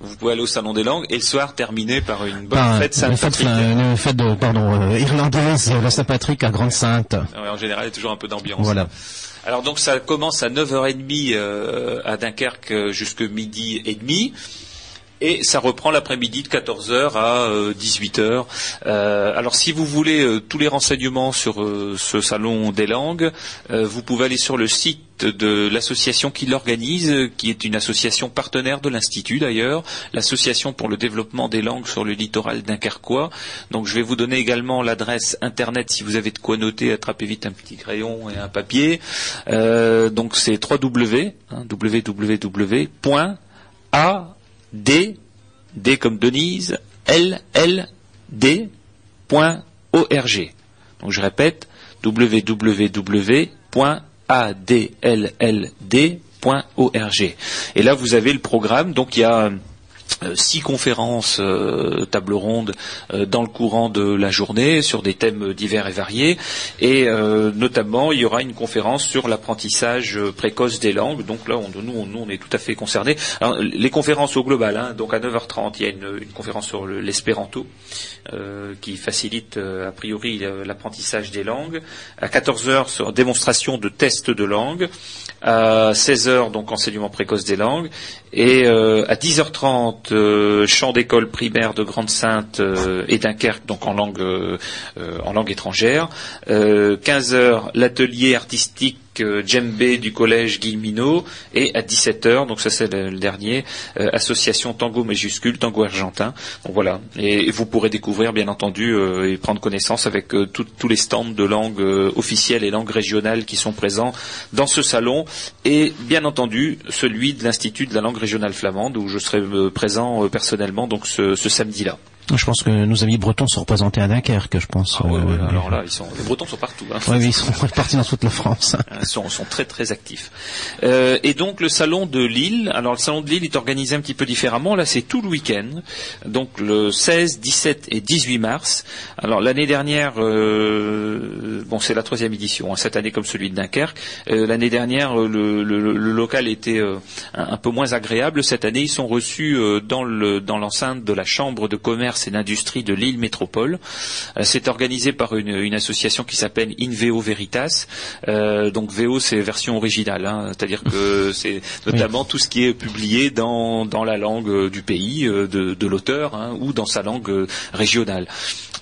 vous pouvez aller au salon des langues et le soir terminer par une bonne fête Saint-Patrick. Une fête, de, pardon, irlandaise, la Saint-Patrick à Grande Sainte. en général, il y a toujours un peu d'ambiance. Voilà. Alors donc ça commence à 9h30 à Dunkerque jusque midi et demi et ça reprend l'après-midi de 14h à 18h. Euh, euh, alors si vous voulez euh, tous les renseignements sur ce salon des langues, vous pouvez aller sur le site de l'association qui l'organise, qui est une association partenaire de l'Institut d'ailleurs, l'association pour le développement des langues sur le littoral dunkerquois. Donc je vais vous donner également l'adresse internet si vous avez de quoi noter, attrapez vite un petit crayon et un papier. donc c'est www, hein, www.a D, D comme Denise, L, L, D, point ORG. Donc je répète, www.adlld.org. Et là, vous avez le programme. Donc il y a six conférences euh, table ronde euh, dans le courant de la journée sur des thèmes divers et variés. Et notamment il y aura une conférence sur l'apprentissage précoce des langues. Donc là on, nous, on, est tout à fait concernés. Les conférences au global hein, donc à 9h30 il y a une, conférence sur l'espéranto qui facilite a priori l'apprentissage des langues. À 14h sur démonstration de tests de langue. À 16h donc enseignement précoce des langues. Et à 10h30 euh, champ d'école primaire de Grande-Sainte euh, et Dunkerque, donc en langue, euh, en langue étrangère. 15 heures, l'atelier artistique djembé du collège Guillemino et à 17h, donc ça c'est le, dernier, association tango majuscule, tango argentin. Voilà, et, vous pourrez découvrir bien entendu et prendre connaissance avec tous les stands de langue officielle et langue régionale qui sont présents dans ce salon et bien entendu celui de l'Institut de la langue régionale flamande où je serai présent personnellement ce samedi-là. Je pense que nos amis bretons sont représentés à Dunkerque, je pense. Ah, euh, alors là, ils sont, les bretons sont partout. Hein. Oui, ils sont répartis dans toute la France. Ils sont, sont très très actifs. Euh, et donc le salon de Lille, alors le salon de Lille est organisé un petit peu différemment. Là, c'est tout le week-end, donc le 16, 17 et 18 mars. Alors l'année dernière, euh, bon, c'est la troisième édition. Hein, cette année comme celui de Dunkerque. Euh, l'année dernière, le, le, le, local était euh, un, un, peu moins agréable. Cette année, ils sont reçus dans le dans l'enceinte de la chambre de commerce c'est l'industrie de l'île métropole. Euh, c'est organisé par une, association qui s'appelle Inveo Veritas. Euh, donc VO c'est version originale, hein. c'est-à-dire que c'est notamment tout ce qui est publié dans, la langue du pays euh, de, l'auteur hein, ou dans sa langue régionale.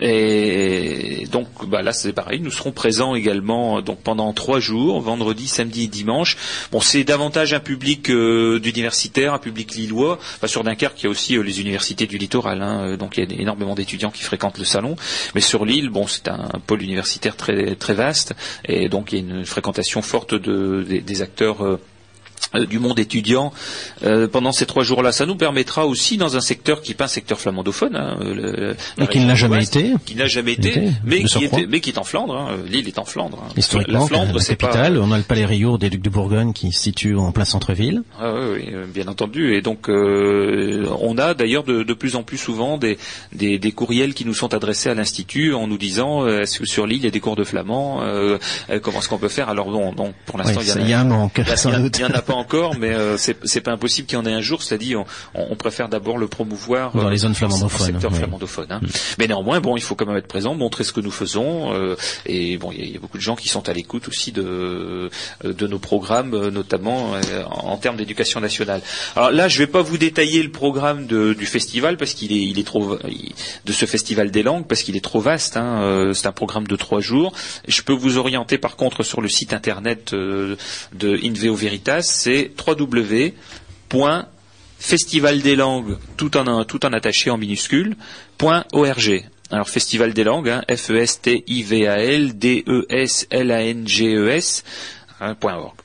Et donc bah là c'est pareil, nous serons présents également donc pendant trois jours, vendredi, samedi et dimanche. Bon c'est davantage un public d'universitaires, un public lillois. sur Dunkerque il y a aussi les universités du littoral, hein. donc il y a énormément d'étudiants qui fréquentent le salon. Mais sur l'île, bon, c'est un, pôle universitaire très très vaste et donc il y a une fréquentation forte de, des, acteurs euh, du monde étudiant euh, pendant ces trois jours-là. Ça nous permettra aussi, dans un secteur qui n'est pas un secteur flamandophone, hein, le, qui n'a jamais été, qui n'a jamais été, mais, qui est, mais qui est en Flandre. Hein. L'île est en Flandre. Hein. Historiquement, la Flandre, c'est capitale. On a le Palais Rio des Ducs de Bourgogne qui se situe en plein centre-ville. Ah, oui, oui, bien entendu. Et donc, euh, on a d'ailleurs de, de, plus en plus souvent des, des, des, courriels qui nous sont adressés à l'institut en nous disant est-ce que sur l'île il y a des cours de flamand Comment est-ce qu'on peut faire? Alors bon, donc pour l'instant, il y, a un manque. Il y en a pas encore, mais euh, c'est pas impossible qu'il y en ait un jour. C'est-à-dire, on, préfère d'abord le promouvoir dans les zones flamandophones, secteur flamandophone. Hein. Mm. Mais néanmoins, bon, il faut quand même être présent, montrer ce que nous faisons. Euh, et bon, il y, a beaucoup de gens qui sont à l'écoute aussi de de nos programmes, notamment euh, en, termes d'éducation nationale. Alors là, je vais pas vous détailler le programme de, du festival parce qu'il est il est trop de ce festival des langues parce qu'il est trop vaste. Hein. C'est un programme de trois jours. Je peux vous orienter par contre sur le site internet de Inveo Veritas. C'est www.festival des langues, tout en, tout en attaché en minuscule, .org. Alors Festival des langues, hein, F-E-S-T-I-V-A-L D-E-S-L-A-N-G-E-S, hein.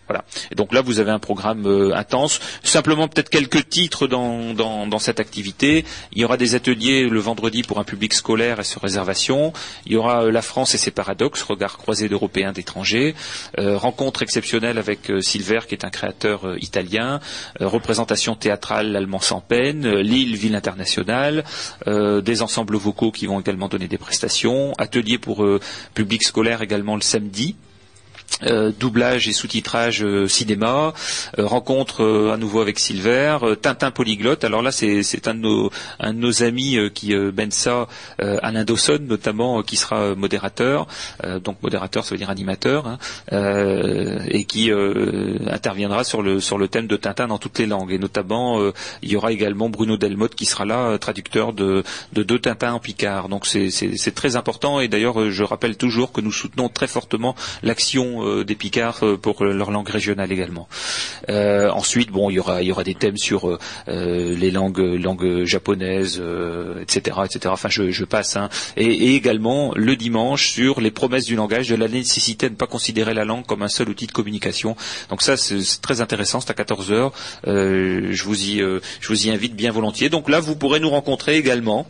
Voilà. Et donc là, vous avez un programme euh, intense. Simplement peut-être quelques titres dans, dans, cette activité. Il y aura des ateliers le vendredi pour un public scolaire et sur réservation. Il y aura euh, la France et ses paradoxes, regard croisé d'Européens d'étrangers. Euh, rencontre exceptionnelle avec Silver, qui est un créateur italien. représentation théâtrale l'allemand sans peine. Lille, ville internationale. des ensembles vocaux qui vont également donner des prestations. Atelier pour public scolaire également le samedi. Euh, doublage et sous-titrage euh, cinéma, euh, rencontre à nouveau avec Silver, Tintin polyglotte. Alors là, c'est un un de nos amis qui ben ça, Alain Dawson notamment, qui sera modérateur. donc modérateur, ça veut dire animateur, hein, et qui interviendra sur le sur le thème de Tintin dans toutes les langues. Et notamment, il y aura également Bruno Delmotte qui sera là, traducteur de de deux Tintins en Picard. Donc c'est très important. Et d'ailleurs, je rappelle toujours que nous soutenons très fortement l'action euh, des Picards euh, pour leur langue régionale également. Euh, ensuite, bon, il y aura, des thèmes sur les langues, japonaises, etc., etc. Enfin, je, passe. Hein. Et, également le dimanche sur les promesses du langage, de la nécessité de ne pas considérer la langue comme un seul outil de communication. Donc ça, c'est très intéressant. C'est à 14 heures. je vous y, invite bien volontiers. Donc là, vous pourrez nous rencontrer également.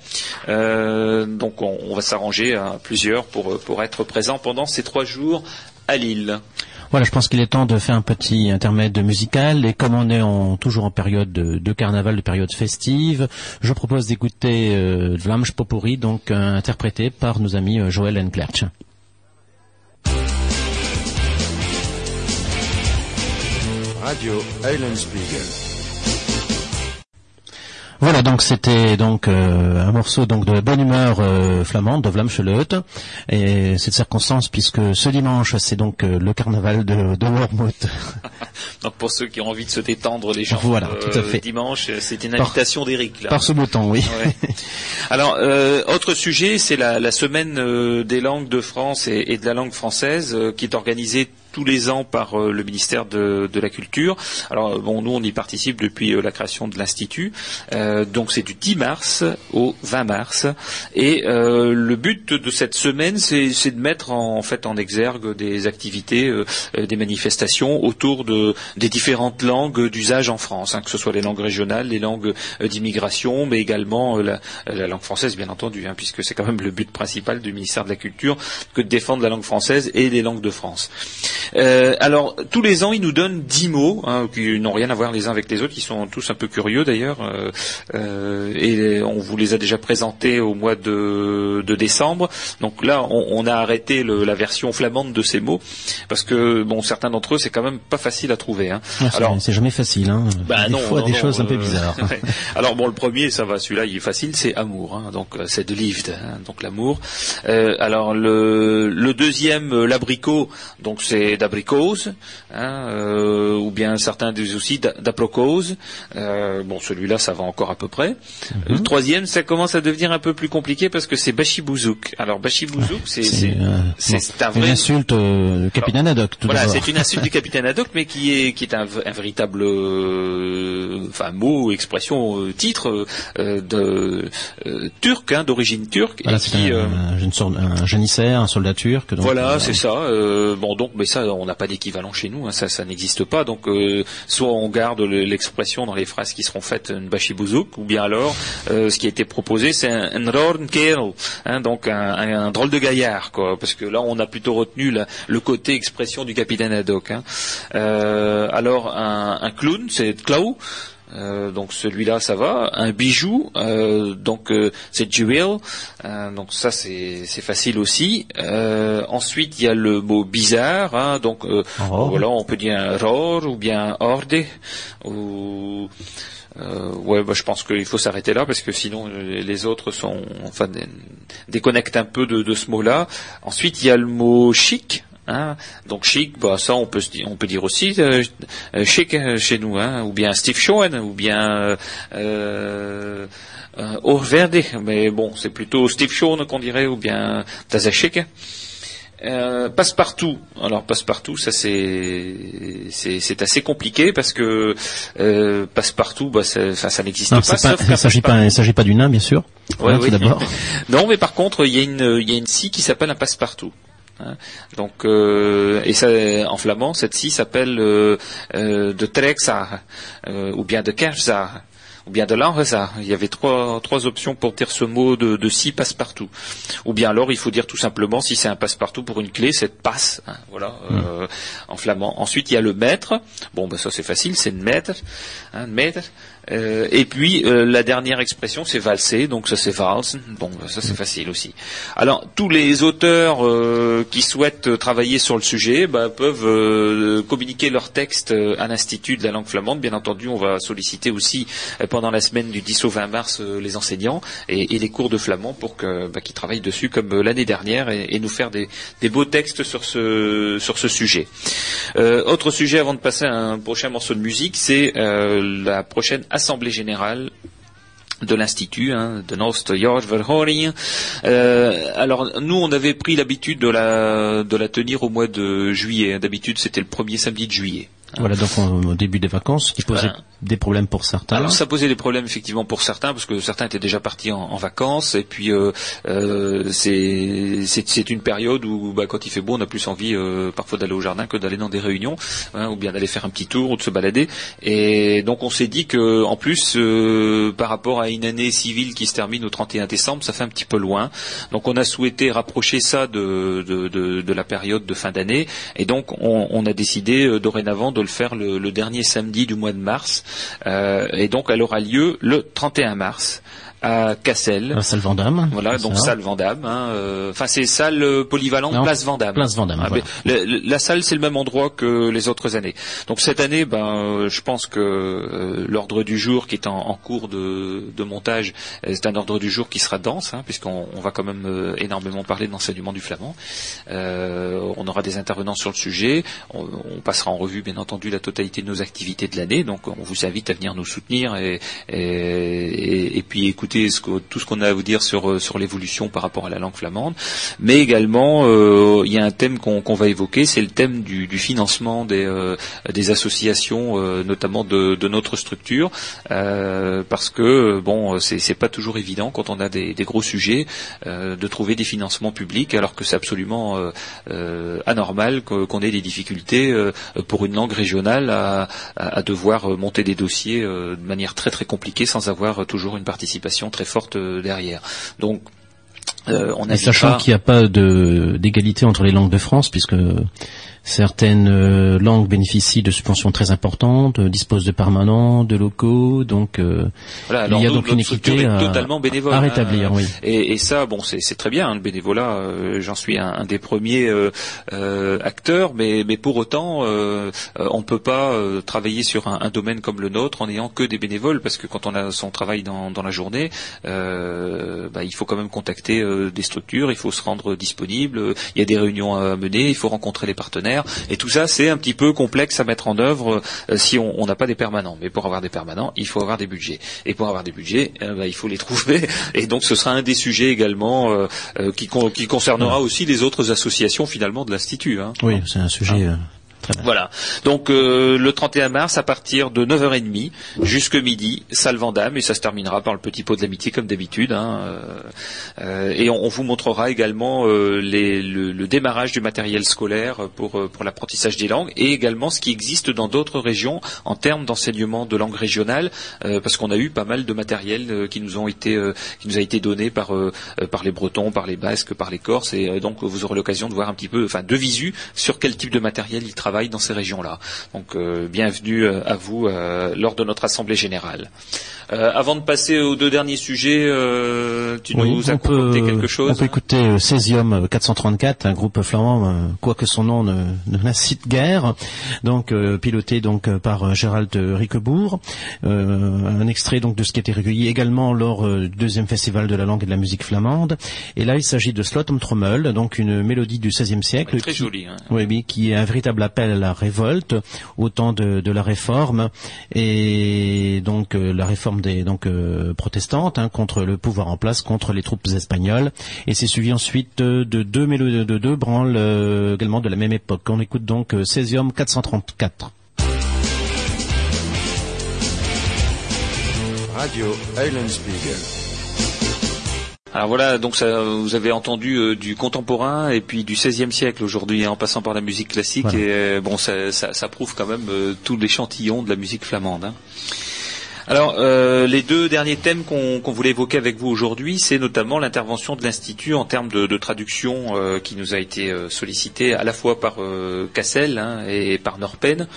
donc on, va s'arranger à plusieurs pour être présent pendant ces trois jours à Lille. Voilà, je pense qu'il est temps de faire un petit intermède musical. Et comme on est toujours en période de, carnaval, de période festive, je propose d'écouter euh, Vlamj Popuri, donc euh, interprété par nos amis euh, Joël Enklerch. Radio. Voilà, donc c'était donc euh, un morceau donc de bonne humeur euh, flamande de Vlamchelet et cette circonstance puisque ce dimanche c'est donc euh, le carnaval de, de Wormhout. donc pour ceux qui ont envie de se détendre les gens voilà, tout à fait. dimanche, c'est une invitation d'Éric Par ce beau temps, oui. Alors autre sujet, c'est la, la, semaine des langues de France et, et de la langue française qui est organisée tous les ans par euh, le ministère de, la Culture. Alors bon, nous on y participe depuis euh, la création de l'institut. Euh, donc c'est du 10 mars au 20 mars. Et le but de cette semaine, c'est de mettre en, fait en exergue des activités, des manifestations autour de, des différentes langues d'usage en France, hein, que ce soit les langues régionales, les langues d'immigration, mais également la, langue française, bien entendu, hein, puisque c'est quand même le but principal du ministère de la Culture que de défendre la langue française et les langues de France. Euh, alors tous les ans, ils nous donnent dix mots hein, qui n'ont rien à voir les uns avec les autres, qui sont tous un peu curieux d'ailleurs. Euh, euh, et on vous les a déjà présentés au mois de, décembre. Donc là, on, a arrêté la version flamande de ces mots parce que bon, certains d'entre eux, c'est quand même pas facile à trouver. Hein. Ah, alors c'est jamais facile. Hein. Bah, des fois, des choses un peu bizarres. alors bon, le premier, ça va, celui-là, il est facile, c'est amour. Hein. donc c'est de lived, donc l'amour. alors le, le deuxième, l'abricot, donc c'est d'abricose, hein, euh, ou bien certains disent aussi d'aprocose. Euh, bon, celui-là, ça va encore à peu près. Mhm. Le troisième, ça commence à devenir un peu plus compliqué parce que c'est bachibouzouk. Alors bachibouzouk, c'est c'est un vrai... une insulte du capitaine Haddock. voilà, c'est une insulte du capitaine Haddock, mais qui est qui est un, véritable, enfin mot, expression, titre de turc, hein, d'origine turque. Voilà, c'est un, un, un, janissaire, un soldat turc. voilà, c'est ça. bon, donc, mais ça, on n'a pas d'équivalent chez nous. Hein, ça, ça n'existe pas. Donc, soit on garde l'expression dans les phrases qui seront faites une bachibouzouk, ou bien alors, ce qui a été proposé, c'est un, un hein, donc un, drôle de gaillard, quoi. Parce que là, on a plutôt retenu le côté expression du capitaine Haddock. Hein. alors, un, clown, c'est Clau. Euh, donc celui-là ça va. Un bijou, euh, donc euh, c'est jewel, donc ça c'est facile aussi. ensuite il y a le mot bizarre, hein, donc voilà on peut dire ror ou bien orde ou ouais, bah, je pense qu'il faut s'arrêter là parce que sinon les autres sont, enfin, déconnectent un peu de, de ce mot-là. Ensuite, il y a le mot chic. Hein Donc chic, bah ça on peut on peut dire aussi euh, euh, chic euh, chez nous, hein ou bien Steve Schoen, ou bien euh, euh, mais bon c'est plutôt Steve Schoen qu'on dirait, ou bien Tazachik. Euh, passe-partout. Alors passe-partout, ça c'est c'est assez compliqué parce que euh, passe-partout, bah, ça, ça n'existe pas. il ne s'agit pas, il s'agit pas du nain, bien sûr. Ouais, oui. d'abord. non, mais par contre, il y a une il y a une scie qui s'appelle un passe-partout. Hein. Donc, euh, et ça, en flamand, cette ci s'appelle euh, euh, de Trexar, ou bien de Kerfzar ou bien de l'enreza. Il y avait trois, trois options pour dire ce mot de, de si passe-partout. Ou bien alors il faut dire tout simplement si c'est un passe-partout pour une clé, c'est passe, hein, voilà, mm. euh, en flamand. Ensuite il y a le maître. Bon ben ça c'est facile, c'est le maître, hein, maître. Euh, et puis euh, la dernière expression c'est valser, donc ça c'est valsen. Bon ben, ça c'est facile aussi. Alors tous les auteurs qui souhaitent travailler sur le sujet ben, peuvent communiquer leur texte à l'institut de la langue flamande. Bien entendu, on va solliciter aussi pendant la semaine du 10 au 20 mars euh, les enseignants et, les cours de flamand pour bah, qu'ils travaillent dessus comme euh, l'année dernière et, nous faire des, beaux textes sur ce, sujet. Euh, autre sujet avant de passer à un prochain morceau de musique, c'est la prochaine assemblée générale de l'institut hein, de Nost Euh, alors nous on avait pris l'habitude de la de la tenir au mois de juillet. D'habitude c'était le premier samedi de juillet. Voilà, donc au début des vacances, qui posait des problèmes pour certains. Alors ça posait des problèmes effectivement pour certains, parce que certains étaient déjà partis en, vacances, et puis euh, euh, c'est une période où bah, quand il fait beau, on a plus envie euh, parfois d'aller au jardin que d'aller dans des réunions, hein, ou bien d'aller faire un petit tour ou de se balader. Et donc on s'est dit que en plus, par rapport à une année civile qui se termine au 31 décembre, ça fait un petit peu loin. Donc on a souhaité rapprocher ça de, de, de, de la période de fin d'année, et donc on, on a décidé dorénavant de le faire le, dernier samedi du mois de mars. Euh, et donc elle aura lieu le 31 mars à Cassel. salle Vendôme. Voilà, donc salle Vendôme. Hein, euh, enfin, c'est salle euh, polyvalente, place Vendôme. Place Vendôme. Ah, la, salle, c'est le même endroit que les autres années. Donc cette année, ben, euh, je pense que l'ordre du jour qui est en, cours de, montage, c'est un ordre du jour qui sera dense, hein, puisqu'on va quand même énormément parler de l'enseignement du flamand. on aura des intervenants sur le sujet. On, passera en revue, bien entendu, la totalité de nos activités de l'année. Donc, on vous invite à venir nous soutenir et, et, et puis écouter tout ce qu'on a à vous dire sur, euh, sur l'évolution par rapport à la langue flamande, mais également euh, il y a un thème qu'on va évoquer, c'est le thème du, financement des, euh, associations, notamment de, notre structure, parce que bon, c'est pas toujours évident quand on a des, des gros sujets de trouver des financements publics, alors que c'est absolument anormal qu'on ait des difficultés pour une langue régionale à, à, devoir monter des dossiers de manière très très compliquée sans avoir toujours une participation très forte euh, derrière. Donc euh, on a sachant qu'il n'y a pas d'égalité entre les langues de France, puisque Certaines euh, langues bénéficient de subventions très importantes, euh, disposent de permanents, de locaux, donc euh, il y a donc une équité à, totalement bénévole, à rétablir. oui. Et, et, ça, bon, c'est très bien hein, le bénévolat. J'en suis un, un, des premiers acteurs, mais, mais pour autant, on ne peut pas travailler sur un, un, domaine comme le nôtre en n'ayant que des bénévoles, parce que quand on a son travail dans, dans la journée, bah, il faut quand même contacter des structures, il faut se rendre disponible, il y a des réunions à mener, il faut rencontrer les partenaires Et tout ça, c'est un petit peu complexe à mettre en œuvre si on n'a pas des permanents. Mais pour avoir des permanents, il faut avoir des budgets. Et pour avoir des budgets, bah, il faut les trouver. Et donc, ce sera un des sujets également qui, qui, concernera aussi les autres associations finalement de l'institut. Hein. Oui, c'est un sujet. Ah. Voilà. Donc euh, le 31 mars, à partir de 9h30 jusque midi, salle Vendame, et ça se terminera par le petit pot de l'amitié comme d'habitude. Hein, euh, euh, et on, vous montrera également les, le, démarrage du matériel scolaire pour, l'apprentissage des langues, et également ce qui existe dans d'autres régions en termes d'enseignement de langue régionale, parce qu'on a eu pas mal de matériel qui nous ont été qui nous a été donné par par les Bretons, par les Basques, par les Corses, et donc vous aurez l'occasion de voir un petit peu, enfin de visu, sur quel type de matériel ils travaillent dans ces régions-là. Donc euh, bienvenue euh, à vous euh, lors de notre assemblée générale. avant de passer aux deux derniers sujets, tu nous as quelque chose On peut écouter Césium 434, un groupe flamand, quoique son nom ne, n'incite guère, donc piloté donc par Gérald Riquebourg. un extrait donc de ce qui a été recueilli également lors du deuxième festival de la langue et de la musique flamande. Et là, il s'agit de Slotum Trommel, donc une mélodie du XVIe siècle. très jolie. Hein. Oui, qui est un véritable appel la révolte au temps de, la réforme et donc euh, la réforme des donc euh, protestantes hein, contre le pouvoir en place, contre les troupes espagnoles. Et c'est suivi ensuite de, deux mélodies de deux branles euh, également de la même époque. On écoute donc Césium 434. Radio. Alors voilà, donc ça, vous avez entendu euh, du contemporain et puis du XVIe siècle aujourd'hui, hein, en passant par la musique classique. Et euh, bon, ça, ça, prouve quand même euh, tout l'échantillon de la musique flamande. Hein. Alors, euh, les deux derniers thèmes qu'on voulait évoquer avec vous aujourd'hui, c'est notamment l'intervention de l'Institut en termes de, traduction euh, qui nous a été euh, sollicitée à la fois par Cassel hein, et par Norpen,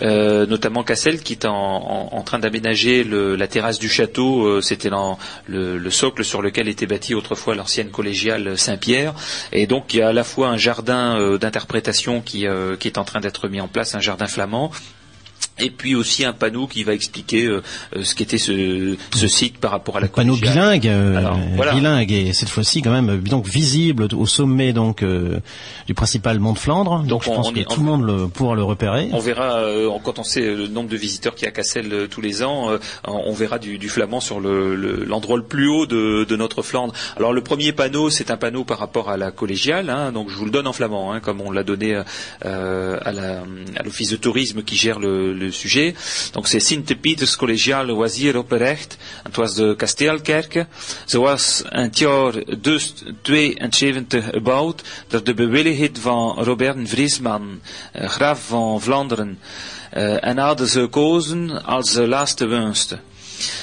notamment Cassel qui est en, train d'aménager la terrasse du château, c'était le, le, socle sur lequel était bâtie autrefois l'ancienne collégiale Saint-Pierre, et donc il y a à la fois un jardin d'interprétation qui est en train d'être mis en place, un jardin flamand, et puis aussi un panneau qui va expliquer euh, euh, ce qu'était ce, ce, site par rapport à la un panneau bilingue, euh, bilingue et cette fois-ci quand même donc visible au sommet donc du principal mont de Flandre. Donc, je pense que tout le monde le, pourra le repérer. On verra quand on sait le nombre de visiteurs qu'il y a à Cassel tous les ans, on verra du, du flamand sur l'endroit le, plus haut de, de, notre Flandre. Alors le premier panneau, c'est un panneau par rapport à la collégiale, hein, donc je vous le donne en flamand, hein, comme on l'a donné à l'office de tourisme qui gère le, le sujet. Donc c'est Sint-Pieters Collegiale Loisier. Het was de kasteelkerk. Ze was in het jaar 72 gebouwd door de bewilligheid van Robert Vriesman, eh, graaf van Vlaanderen. Uh, en hadden ze gekozen als de laatste wenste.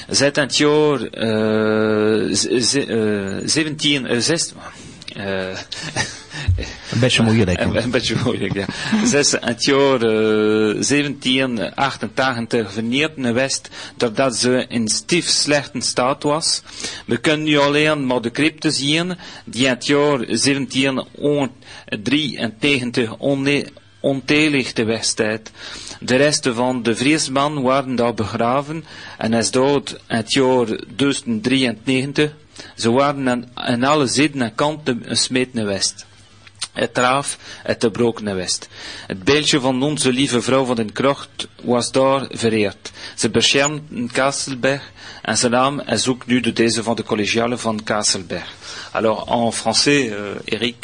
Zet het jaar uh, 17, uh, 16, Een beetje moeilijk. Een, een beetje moeilijk, ja. Zes, het jaar uh, 1788 vernierd in West, doordat ze in stief slechte staat was. We kunnen nu alleen maar de crypte zien, die het jaar 1793 ontelig de Westtijd. De resten van de Vriesman waren daar begraven en is dood het jaar 1093. Ze waren aan, alle zijden en kanten gesmeten West het traaf het de brokene west. Het beeldje van onze lieve vrouw van den krocht was daar vereerd. Ze beschermde Kasselberg en zijn de de van. Alors en français, euh,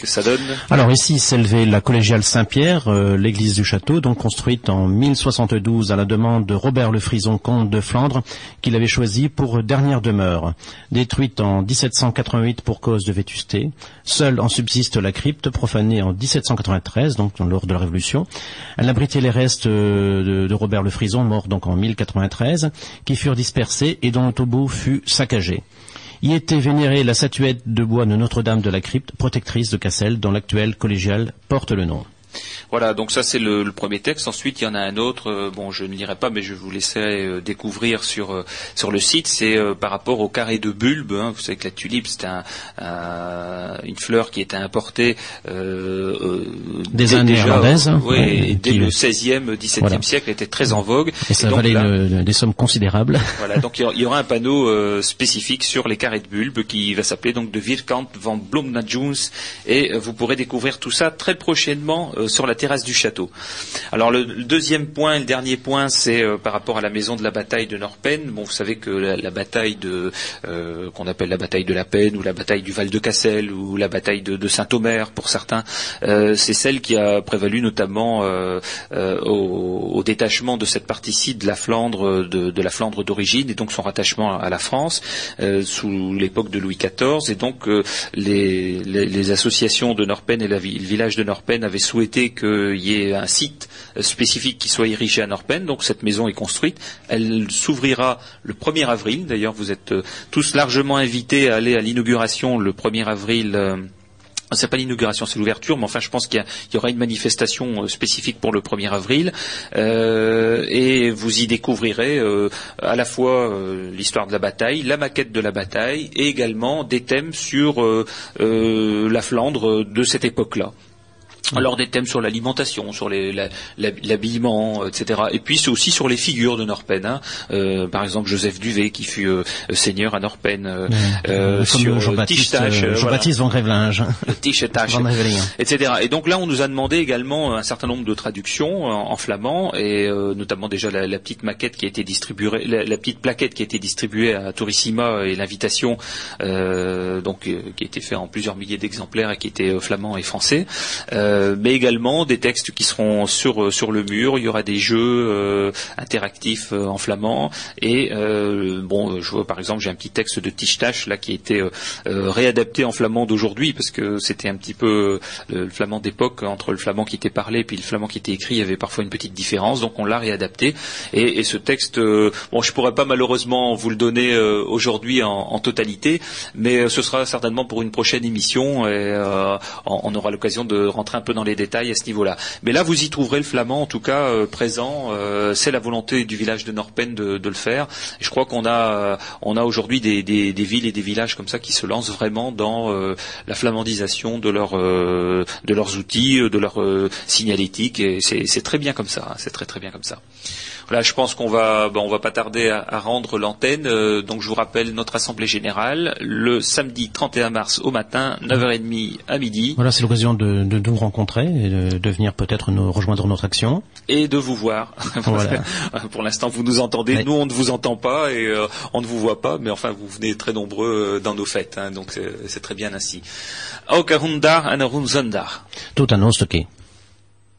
ça donne? Alors ici s'élevait la collégiale Saint-Pierre, euh, l'église du château, donc construite en 1072 à la demande de Robert le Frison, comte de Flandre, qu'il avait choisi pour dernière demeure. Détruite en 1788 pour cause de vétusté, seule en subsiste la crypte profanée en 1793, donc lors de la Révolution. Elle abritait les restes euh, de, Robert le Frison, mort donc en 1093, qui furent dispersés et dont le fut saccagé y était vénérée la statuette de bois de Notre-Dame de la Crypte, protectrice de Cassel, dont l'actuelle collégiale porte le nom. Voilà, donc ça c'est le, premier texte. Ensuite, il y en a un autre. Euh, bon, je ne lirai pas, mais je vous laisserai euh, découvrir sur euh, sur le site. C'est par rapport au carré de bulbe. Hein. Vous savez que la tulipe, c'est un, une fleur qui était importée des années néerlandaises. Hein. Oui, dès le 16e, 17e siècle, elle était très en vogue. Et ça valait des sommes considérables. Voilà, donc il y aura un panneau spécifique sur les carrés de bulbe qui va s'appeler donc de Virkant van Blomnajoens et vous pourrez découvrir tout ça très prochainement sur la terrasse du château. Alors le, deuxième point, le dernier point, c'est par rapport à la maison de la bataille de Norpen. Bon, vous savez que la, bataille de qu'on appelle la bataille de la Peine ou la bataille du Val de Cassel ou la bataille de, Saint-Omer pour certains, c'est celle qui a prévalu notamment au, détachement de cette partie-ci de la Flandre, de, la Flandre d'origine, et donc son rattachement à la France sous l'époque de Louis XIV. Et donc les, associations de Norpen et le village de Norpen avaient souhaité qu'il y ait un site spécifique qui soit érigé à Norpen. Donc cette maison est construite. Elle s'ouvrira le 1er avril. D'ailleurs, vous êtes euh, tous largement invités à aller à l'inauguration le 1er avril. Euh, c'est pas l'inauguration, c'est l'ouverture, mais enfin, je pense qu'il y, aura une manifestation euh, spécifique pour le 1er avril, et vous y découvrirez à la fois l'histoire de la bataille, la maquette de la bataille, et également des thèmes sur la Flandre de cette époque-là. Alors des thèmes sur l'alimentation, sur l'habillement, etc. Et puis c'est aussi sur les figures de Norpen. Hein. Euh, par exemple Joseph Duvet qui fut euh, seigneur à Norpen, euh, euh sur Jean-Baptiste Jean Van Grevelinge, etc. Et donc là on nous a demandé également un certain nombre de traductions en, flamand et notamment déjà la, petite maquette qui a été distribuée, la, petite plaquette qui a été distribuée à Torissima et l'invitation donc qui a été fait en plusieurs milliers d'exemplaires et qui était flamand et français. Euh, mais également des textes qui seront sur euh, sur le mur. Il y aura des jeux euh, interactifs en flamand. Et bon, je par exemple j'ai un petit texte de Tichtash là qui a été réadapté en flamand d'aujourd'hui parce que c'était un petit peu le, flamand d'époque entre le flamand qui était parlé et puis le flamand qui était écrit, il y avait parfois une petite différence, donc on l'a réadapté. Et, et, ce texte, bon, je pourrais pas malheureusement vous le donner aujourd'hui en, totalité, mais ce sera certainement pour une prochaine émission et on, on aura l'occasion de rentrer un peu dans les détails à ce niveau-là. Mais là, vous y trouverez le flamand, en tout cas euh, présent. Euh, c'est la volonté du village de Norpen de, le faire. Je crois qu'on a, euh, on a aujourd'hui des, villes et des villages comme ça qui se lancent vraiment dans la flamandisation de, leur, de leurs outils, de leur signalétique. Et c'est très bien comme ça. Hein. c'est très très bien comme ça. Là, je pense qu'on va, on va pas tarder à, rendre l'antenne. Euh, donc, je vous rappelle notre assemblée générale le samedi 31 mars au matin, 9h30 à midi. Voilà, c'est l'occasion de, nous rencontrer et de, venir peut-être nous rejoindre notre action et de vous voir. Pour l'instant, vous nous entendez, nous on ne vous entend pas et euh, on ne vous voit pas, mais enfin, vous venez très nombreux euh, dans nos fêtes, hein, donc c'est très bien ainsi. Tout